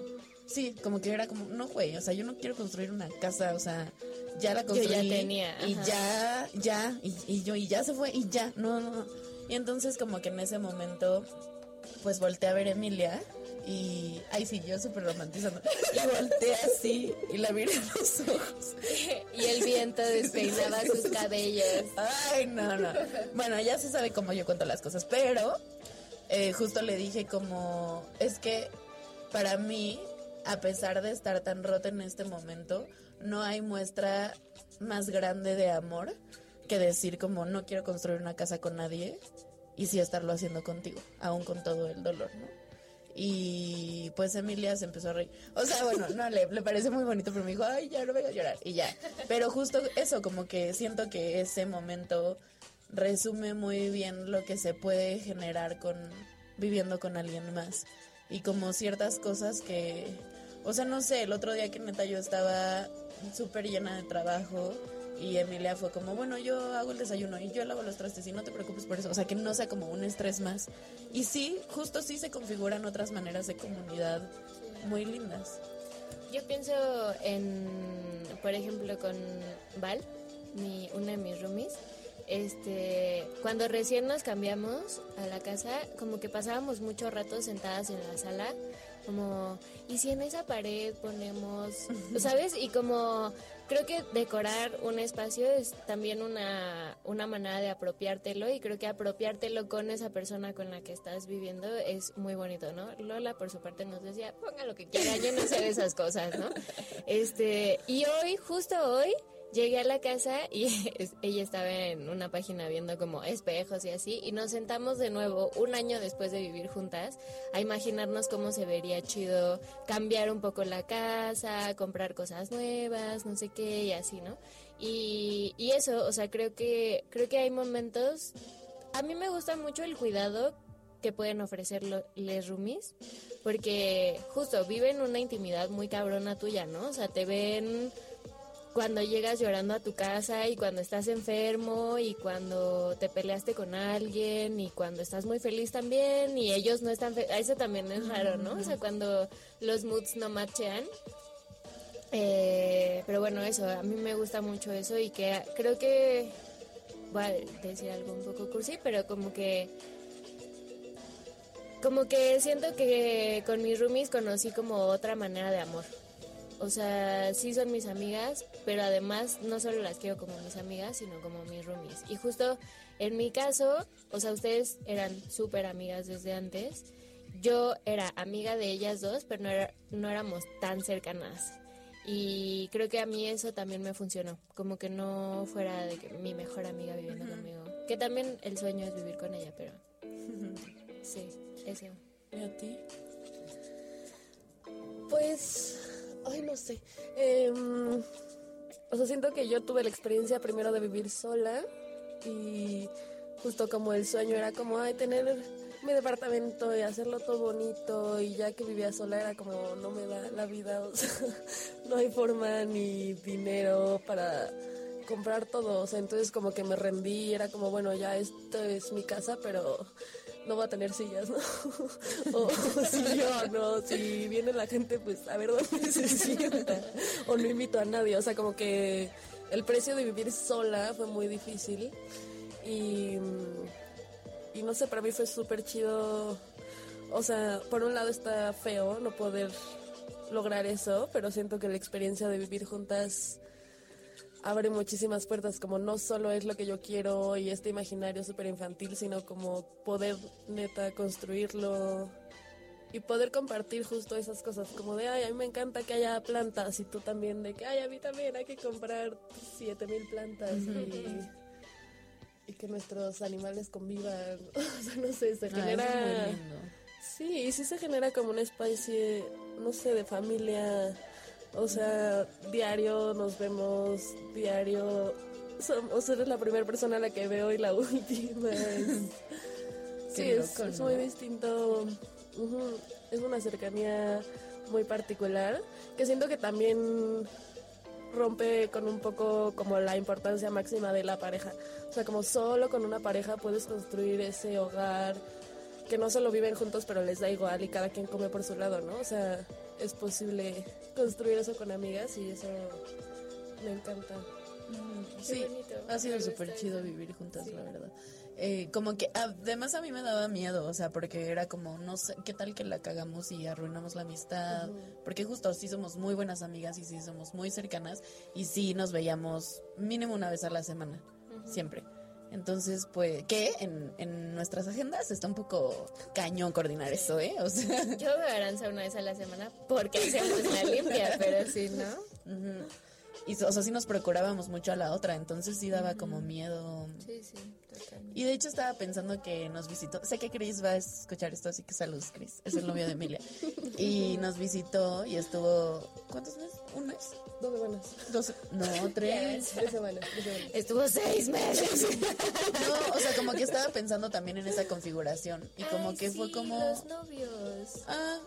Sí, como que era como, no, güey, o sea, yo no quiero construir una casa, o sea, ya la construí.
ya tenía.
Y ya, ya, y, y, yo, y ya se fue, y ya, no, no, no. Y entonces como que en ese momento, pues volteé a ver a Emilia y, ay sí, yo súper romantizando. Y volteé así y la miré en los ojos.
y el viento despeinaba sus cabellos.
Ay, no, no. Bueno, ya se sabe cómo yo cuento las cosas, pero eh, justo le dije como, es que para mí a pesar de estar tan rota en este momento, no hay muestra más grande de amor que decir como no quiero construir una casa con nadie y sí estarlo haciendo contigo, aún con todo el dolor, ¿no? Y pues Emilia se empezó a reír. O sea, bueno, no, le, le parece muy bonito, pero me dijo, ay, ya no vengo a llorar. Y ya. Pero justo eso, como que siento que ese momento resume muy bien lo que se puede generar con viviendo con alguien más. Y como ciertas cosas que, o sea, no sé, el otro día que neta yo estaba súper llena de trabajo y Emilia fue como, bueno, yo hago el desayuno y yo lavo los trastes y no te preocupes por eso. O sea, que no sea como un estrés más. Y sí, justo sí se configuran otras maneras de comunidad muy lindas.
Yo pienso en, por ejemplo, con Val, mi, una de mis roomies. Este, cuando recién nos cambiamos a la casa, como que pasábamos mucho rato sentadas en la sala como, ¿y si en esa pared ponemos, ¿sabes? Y como creo que decorar un espacio es también una, una manera de apropiártelo y creo que apropiártelo con esa persona con la que estás viviendo es muy bonito, ¿no? Lola por su parte nos decía, ponga lo que quiera, yo no sé de esas cosas, ¿no? Este, y hoy, justo hoy, Llegué a la casa y ella estaba en una página viendo como espejos y así y nos sentamos de nuevo un año después de vivir juntas a imaginarnos cómo se vería chido cambiar un poco la casa, comprar cosas nuevas, no sé qué y así, ¿no? Y, y eso, o sea, creo que creo que hay momentos a mí me gusta mucho el cuidado que pueden ofrecer les roomies porque justo viven una intimidad muy cabrona tuya, ¿no? O sea, te ven cuando llegas llorando a tu casa y cuando estás enfermo y cuando te peleaste con alguien y cuando estás muy feliz también y ellos no están eso también es raro no o sea cuando los moods no machean. Eh, pero bueno eso a mí me gusta mucho eso y que creo que voy a decir algo un poco cursi pero como que como que siento que con mis roomies conocí como otra manera de amor o sea, sí son mis amigas, pero además no solo las quiero como mis amigas, sino como mis roomies. Y justo en mi caso, o sea, ustedes eran súper amigas desde antes. Yo era amiga de ellas dos, pero no, era, no éramos tan cercanas. Y creo que a mí eso también me funcionó. Como que no fuera de que mi mejor amiga viviendo conmigo. Que también el sueño es vivir con ella, pero... Sí, eso.
¿Y a ti?
Sé. Em, o sea, siento que yo tuve la experiencia primero de vivir sola y justo como el sueño era como, ay, tener mi departamento y hacerlo todo bonito y ya que vivía sola era como, no me da la vida, o sea, no hay forma ni dinero para comprar todo, o sea, entonces como que me rendí, era como, bueno, ya esto es mi casa, pero no va a tener sillas, ¿no? o, si yo, no, si viene la gente, pues a ver dónde se sienta, o no invito a nadie, o sea, como que el precio de vivir sola fue muy difícil. Y, y no sé, para mí fue súper chido, o sea, por un lado está feo no poder lograr eso, pero siento que la experiencia de vivir juntas abre muchísimas puertas, como no solo es lo que yo quiero y este imaginario súper infantil, sino como poder neta construirlo y poder compartir justo esas cosas, como de, ay, a mí me encanta que haya plantas y tú también, de que, ay, a mí también hay que comprar siete mil plantas y, y que nuestros animales convivan, o sea, no sé, se genera... Sí, y sí se genera como una especie, no sé, de familia o sea, diario nos vemos, diario. Somos, eres la primera persona a la que veo y la última. sí, es, muy distinto. Es una cercanía muy particular que siento que también rompe con un poco como la importancia máxima de la pareja. O sea, como solo con una pareja puedes construir ese hogar que no solo viven juntos pero les da igual y cada quien come por su lado, ¿no? O sea, es posible construir eso con amigas y eso me encanta.
Sí, ha sido súper chido vivir juntas, la verdad. Eh, como que además a mí me daba miedo, o sea, porque era como, no sé, ¿qué tal que la cagamos y arruinamos la amistad? Porque justo sí somos muy buenas amigas y sí somos muy cercanas y sí nos veíamos mínimo una vez a la semana, siempre. Entonces, pues, que en, en, nuestras agendas está un poco cañón coordinar eso, ¿eh? O sea.
Yo veo a Aranza una vez a la semana porque hacemos la limpia, pero sí, ¿no?
Y, o sea, sí nos procurábamos mucho a la otra, entonces sí daba como miedo.
Sí, sí, totalmente.
Y de hecho estaba pensando que nos visitó, sé que Chris va a escuchar esto, así que saludos, Chris, es el novio de Emilia. y nos visitó y estuvo, ¿cuántos meses? ¿Un mes?
Dos semanas.
Dos, no, tres.
tres semanas,
Estuvo seis meses.
no, o sea, como que estaba pensando también en esa configuración y como que fue como...
los novios.
Ah,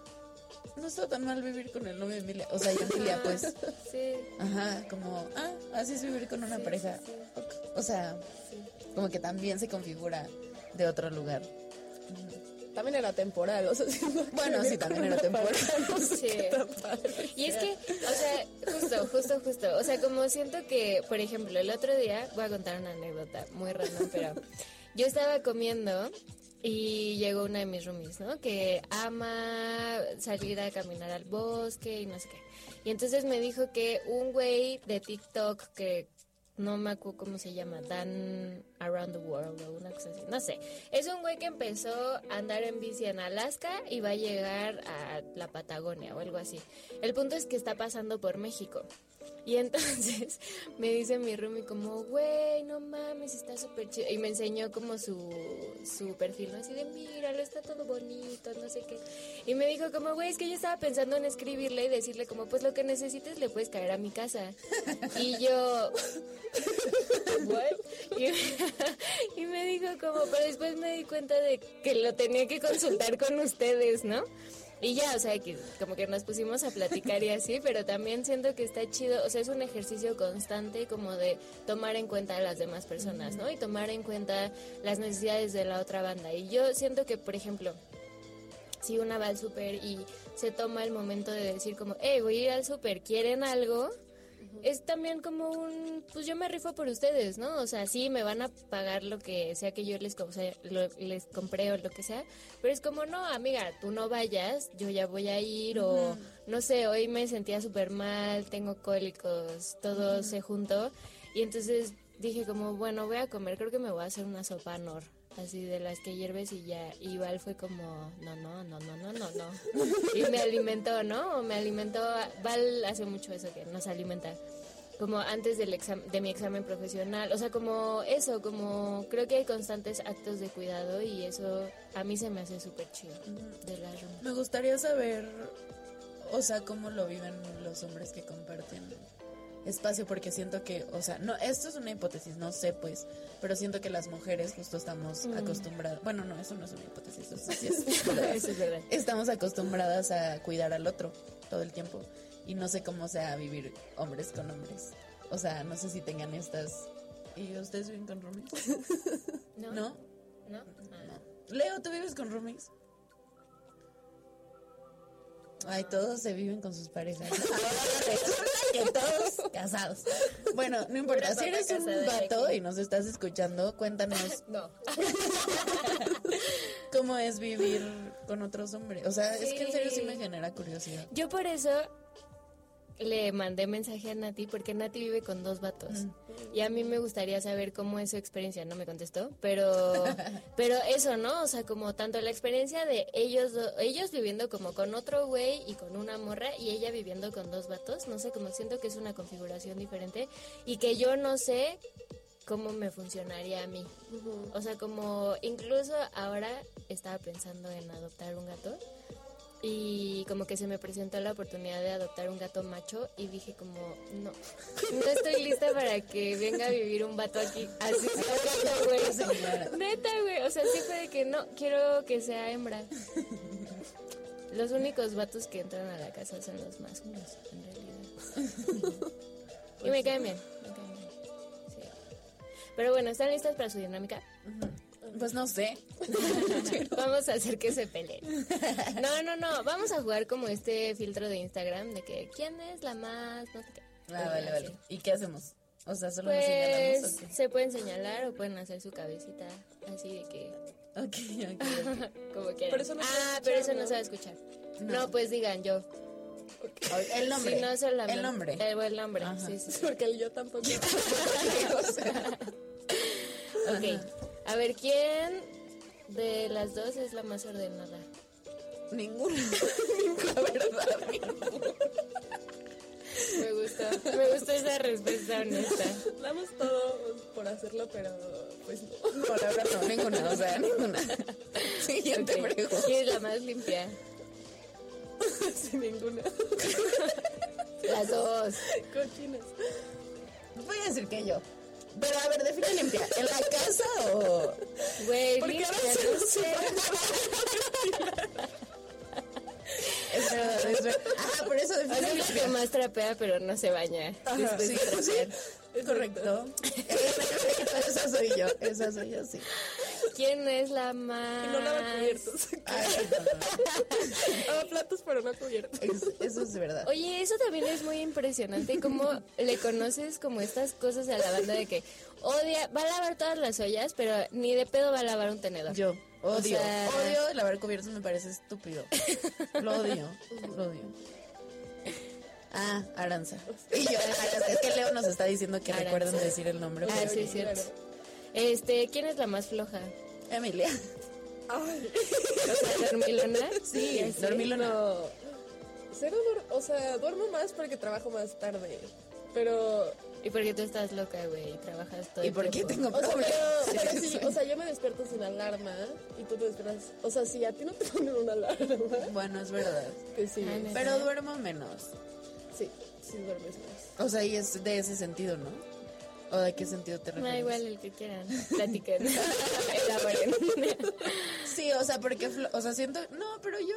no está tan mal vivir con el novio de Emilia. O sea, y Emilia, pues.
Sí.
Ajá, como, ah, así es vivir con una pareja. O sea, como que también se configura de otro lugar.
También era temporal, o sea,
bueno, sí, también era temporal.
sí. Y es que, o sea, justo, justo, justo, o sea, como siento que, por ejemplo, el otro día, voy a contar una anécdota muy random, pero yo estaba comiendo y llegó una de mis roomies, ¿no? Que ama salir a caminar al bosque y no sé qué. Y entonces me dijo que un güey de TikTok que no me acuerdo cómo se llama, Dan Around the World o una cosa así, no sé. Es un güey que empezó a andar en bici en Alaska y va a llegar a la Patagonia o algo así. El punto es que está pasando por México. Y entonces me dice mi roomie como, güey, no mames, está súper chido. Y me enseñó como su, su perfil, ¿no? Así de, míralo, está todo bonito, no sé qué. Y me dijo como, güey, es que yo estaba pensando en escribirle y decirle como, pues lo que necesites le puedes caer a mi casa. Y yo, ¿what? Y, y me dijo como, pero después me di cuenta de que lo tenía que consultar con ustedes, ¿no? Y ya, o sea, que como que nos pusimos a platicar y así, pero también siento que está chido, o sea, es un ejercicio constante como de tomar en cuenta a las demás personas, ¿no? Y tomar en cuenta las necesidades de la otra banda. Y yo siento que, por ejemplo, si una va al súper y se toma el momento de decir como, hey, voy a ir al súper, ¿quieren algo? Es también como un, pues yo me rifo por ustedes, ¿no? O sea, sí, me van a pagar lo que sea que yo les, les compré o lo que sea, pero es como, no, amiga, tú no vayas, yo ya voy a ir, o no sé, hoy me sentía súper mal, tengo cólicos, todo se juntó, y entonces dije como, bueno, voy a comer, creo que me voy a hacer una sopa nor así de las que hierves y ya. Y Val fue como, no, no, no, no, no, no, no. Y me alimentó, ¿no? Me alimentó, Val hace mucho eso que nos alimenta. Como antes del examen, de mi examen profesional, o sea, como eso, como creo que hay constantes actos de cuidado y eso a mí se me hace súper chido de la
Me gustaría saber o sea, cómo lo viven los hombres que comparten espacio? Porque siento que, o sea, no, esto es una hipótesis, no sé pues, pero siento que las mujeres justo estamos acostumbradas, bueno, no, eso no es una hipótesis, eso sí es,
Eso es verdad.
estamos acostumbradas a cuidar al otro todo el tiempo y no sé cómo sea vivir hombres con hombres. O sea, no sé si tengan estas... ¿Y ustedes viven con roomies?
¿No?
¿No?
¿No?
Leo, ¿tú vives con roomies? Ay, todos se viven con sus parejas. Que todos casados. Bueno, no importa. Si eres un vato y nos estás escuchando, cuéntanos
No.
cómo es vivir con otros hombres. O sea, es que en serio Sí. me genera curiosidad.
Yo por eso le mandé mensaje a Nati porque Nati vive con dos vatos. Y a mí me gustaría saber cómo es su experiencia. No me contestó pero pero eso no o sea como tanto la experiencia de ellos ellos viviendo como con otro güey y con una morra y ella viviendo con dos vatos. No sé como siento que es una configuración diferente y que yo no sé cómo me funcionaría a mí. O sea como incluso ahora estaba pensando en adoptar un gato y como que se me presentó la oportunidad de adoptar un gato macho y dije como no no estoy lista para que venga a vivir un vato aquí así sea gato güey neta güey o sea sí fue de que no quiero que sea hembra. Los únicos vatos que entran a la casa son los masculinos en realidad. Y me caen bien me caen bien sí. pero bueno están listas para su dinámica
Pues no sé.
Vamos a hacer que se peleen. No, no, no. Vamos a jugar como este filtro de Instagram de que quién es la más. No sé qué.
Ah, vale, vale. ¿Y qué hacemos? O sea, solo nos
Pues
señalamos. ¿o qué?
se pueden señalar o pueden hacer su cabecita así de que.
Ok, ok.
Como quieran.
Pero eso no se va a
ah,
escuchar,
pero eso
¿no?
no se va a escuchar. No, pues digan yo.
El nombre.
Si no solamente.
El nombre.
El, el nombre,
Ajá.
sí, sí. sí.
Porque el yo tampoco.
Ok. A ver, ¿quién de las dos es la más ordenada?
Ninguna. La verdad.
Me gustó. Me gustó esa respuesta honesta.
Damos todo por hacerlo, pero pues no.
La verdad no, ninguna. O sea, ninguna. Siguiente pregunta.
¿Quién es la más limpia?
Sin ninguna.
Las dos.
Cochinas.
Voy a decir que yo. Pero a ver, define limpia. ¿En la casa o.?
Güey,
Porque ahora se
no sé.
Es verdad, es verdad. Ah, por eso
O
define
sea, la que más trapea, pero no se baña.
Ajá, sí, sí, es correcto. Esa soy yo, esa soy yo, sí.
¿Quién es la más...?
Y no lava cubiertos.
Ay, no, no,
Lava platos, pero no cubiertos.
es- eso es verdad.
Oye, eso también es muy impresionante, cómo le conoces como estas cosas a la banda de que odia, va a lavar todas las ollas, pero ni de pedo va a lavar un tenedor.
Yo odio,
O sea-
odio lavar cubiertos, me parece estúpido. Lo odio, lo odio. Ah, Aranza. Y yo, Aranza, es que Leo nos está diciendo que
Aranza.
recuerden decir el nombre.
Ah, sí, es cierto. Este, ¿quién es la más floja?
Emilia.
Ay,
O sea, dormilona.
Sí,
así.
dormilona.
no. Cero o sea, duermo más porque trabajo más tarde. Pero,
Y porque tú estás loca, güey, y trabajas todo
¿Y
el
por qué tengo
o sea,
problemas?
pero, sí, o sea, yo me despierto sin alarma y tú te despiertas. O sea, si a ti no te ponen una alarma,
Bueno, es verdad.
que sí,
Ah.
Pero duermo menos.
sí, sí duermes más.
O sea, y es de ese sentido, ¿no? ¿O de qué sentido te
Da
refieres?
igual el que quieran. Platiquen. Elaboren.
Sí, o sea, porque, flo- o sea, siento, no, pero yo,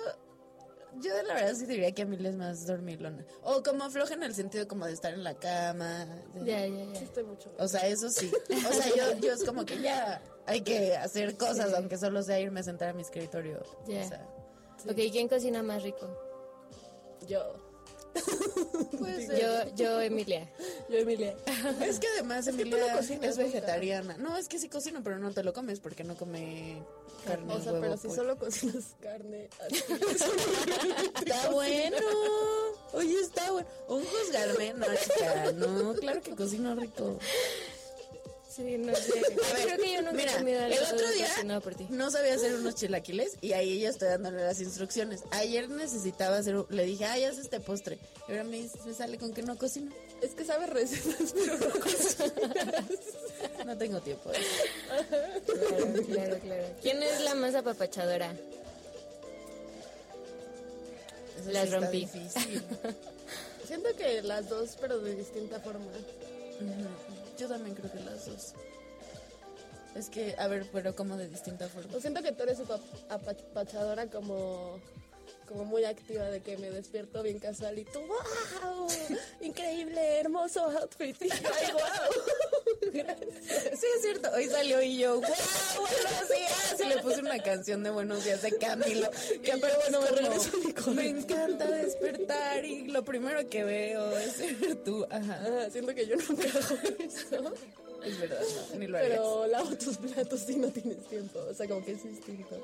yo la verdad sí diría que a mí es más dormilona. O como floja en el sentido como de estar en la cama. de-
ya, ya, ya.
Sí estoy mucho.
O sea, eso sí. O sea, yo, yo es como que ya hay que hacer cosas, aunque solo sea irme a sentar a mi escritorio.
Ya.
O sea,
Ok, ¿quién cocina más rico?
Yo.
Yo, yo, Emilia.
Yo, Emilia.
es que además
que tú
Emilia
no cocinas
es
nunca.
vegetariana. No, es que sí cocino, pero no te lo comes porque no come carne,
O sea,
huevo,
pero si solo cocinas carne, así.
Está bueno. Oye, está bueno. Un juzgarme, no, chica. No, claro que cocino rico.
Sí, no sé. Creo que yo nunca
Mira,
he comido
el otro día
cocinado por ti.
no sabía hacer unos chilaquiles y ahí ya estoy dándole las instrucciones. Ayer necesitaba hacer, le dije, ay, haz este postre. Y ahora me, dice- me sale con que no cocino.
Es que sabes recetas, pero no cocinas.
No tengo tiempo.
Claro, claro, claro. ¿Quién es la más apapachadora?
Eso
Las
sí
rompí.
Siento que las dos, pero de distinta forma.
Ujú. Yo también creo que las dos. Es que, a ver, pero como de distinta forma.
O siento que tú eres súper apachadora como como muy activa de que me despierto bien casual y tú, wow, increíble, hermoso outfit. Ay, wow.
Sí, es cierto. Hoy salió y yo, wow, buenos días. Y le puse una canción de Buenos días de Camilo. Que aparte
bueno, me regreso a mi cuarto.
me encanta despertar y lo primero que veo es ser tú. Ajá.
Ah, siento que yo nunca hago eso.
Es verdad, no, ni lo harías.
Pero lavo tus platos si no tienes tiempo. O sea, como que es distinto.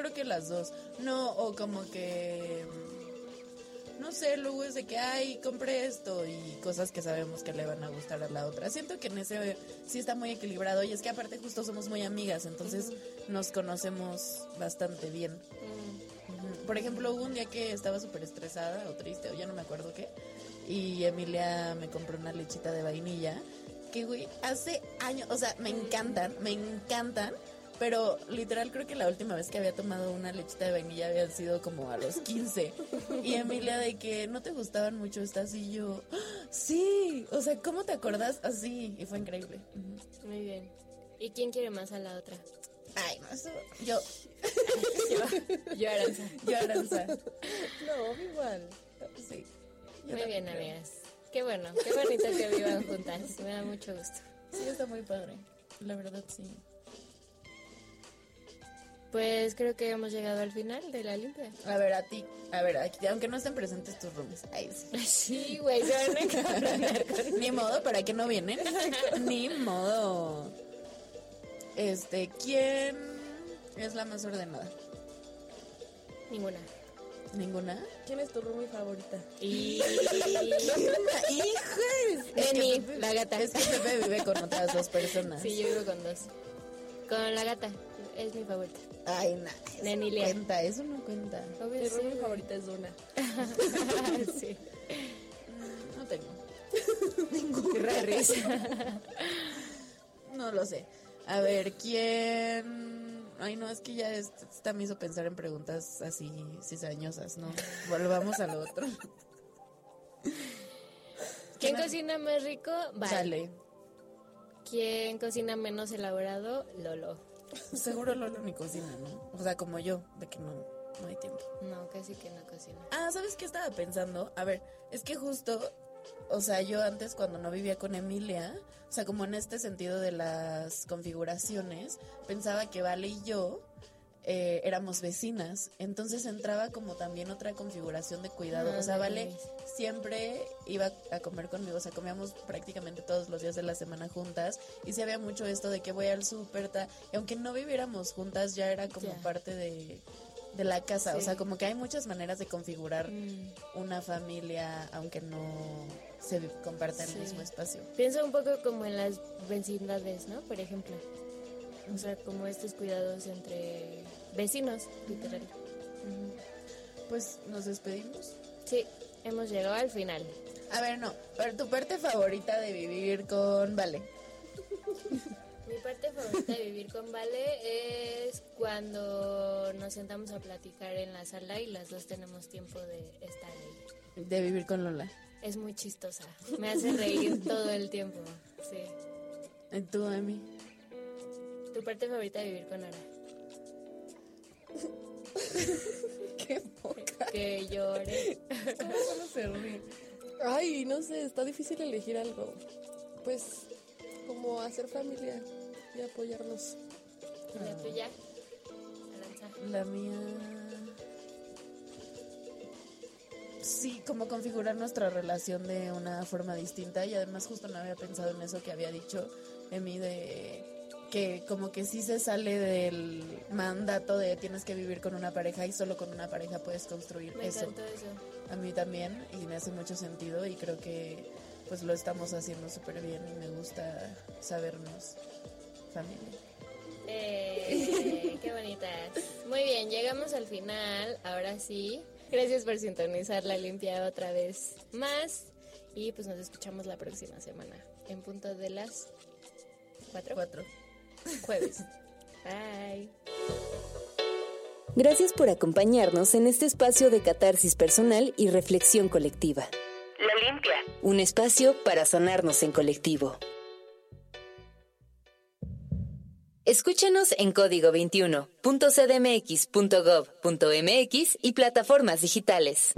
Creo que las dos. No, o como que. No sé, luego es de que, ay, compré esto y cosas que sabemos que le van a gustar a la otra. Siento que en ese sí está muy equilibrado y es que aparte justo somos muy amigas, entonces nos conocemos bastante bien. Ujú. Por ejemplo, hubo un día que estaba súper estresada o triste o ya no me acuerdo qué y Emilia me compró una lechita de vainilla que, güey, hace años, o sea, me encantan, me encantan. Pero literal creo que la última vez que había tomado una lechita de vainilla había sido como a los 15. Y Emilia de que no te gustaban mucho estas y yo, "Ah, sí, o sea, ¿cómo te acordás así? Y fue increíble.
Muy bien. ¿Y quién quiere más a la otra?
Ay, yo,
Yo, Aranza.
yo Aranza.
No, igual.
Sí. Yo
Muy bien,
creo.
amigas. Qué bueno, qué bonito que vivan juntas. Me da mucho gusto.
Sí, está muy padre. La verdad, sí.
Pues creo que hemos llegado al final de la limpia.
A ver, a ti, a ver, aquí, aunque no estén presentes tus roomies. Ay, sí.
Sí, güey, se van a encabronar con-
Ni modo, ¿para qué no vienen? Ni modo. Este, ¿quién es la más ordenada?
Ninguna.
¿Ninguna?
¿Quién es tu roomie favorita?
Y...
Pepe-
la gata.
Es que Pepe vive con otras dos personas.
Sí, yo vivo con dos. Con la gata. Es mi favorita.
Ay, no. Eso no cuenta, eso no cuenta.
Obvio,
Mi
sí,
favorita es Duna.
sí.
No tengo.
Qué risa.
No lo sé. A ver, ¿quién...? Ay, no, es que ya es- esta me hizo pensar en preguntas así cizañosas, ¿no? Volvamos a lo otro.
¿Quién cocina más rico? Vale.
Sale.
¿Quién cocina menos elaborado? Lolo.
Seguro Lolo ni cocina, ¿no? O sea, como yo, de que no, no hay tiempo.
No, casi que no cocina.
Ah, ¿sabes qué estaba pensando? A ver, es que justo, o sea, yo antes cuando no vivía con Emilia, o sea, como en este sentido de las configuraciones, pensaba que Vale y yo eh, éramos vecinas, entonces entraba como también otra configuración de cuidado. O sea, Vale siempre iba a comer conmigo, o sea, comíamos prácticamente todos los días de la semana juntas y sí había mucho esto de que voy al súper, y aunque no viviéramos juntas, ya era como parte de, de la casa, o sea, como que hay muchas maneras de configurar
Mm.
una familia, aunque no se comparta el
Sí.
mismo espacio.
Pienso un poco como en las vecindades, ¿no? Por ejemplo. O sea, como estos cuidados entre vecinos, literal.
Pues nos despedimos.
Sí, hemos llegado al final.
A ver, no, pero tu parte favorita de vivir con Vale.
Mi parte favorita de vivir con Vale es cuando nos sentamos a platicar en la sala y las dos tenemos tiempo de estar ahí.
De vivir con Lola.
Es muy chistosa. Me hace reír todo el tiempo. Sí.
¿Y tú, Emi?
¿Tu parte favorita de vivir con Ara?
Qué poca.
Que llore.
¿Cómo se ríe?
Ay, no sé, está difícil elegir algo. Pues, como hacer familia y apoyarnos.
¿Y la tuya?
La mía. Sí, como configurar nuestra relación de una forma distinta y además justo no había pensado en eso que había dicho Emi de que como que sí se sale del mandato de tienes que vivir con una pareja y solo con una pareja puedes construir
Me
eso.
encantó eso.
A mí también y me hace mucho sentido y creo que pues lo estamos haciendo súper bien y me gusta sabernos familia.
Eh, qué bonitas. Muy bien, llegamos al final. Ahora sí. Gracias por sintonizar la limpia otra vez más. Y pues nos escuchamos la próxima semana. En punto de las 4
Cuatro.
Jueves. Bye.
Gracias por acompañarnos en este espacio de catarsis personal y reflexión colectiva.
La limpia.
Un espacio para sanarnos en colectivo. Escúchanos en código 21.cdmx.gov.mx y plataformas digitales.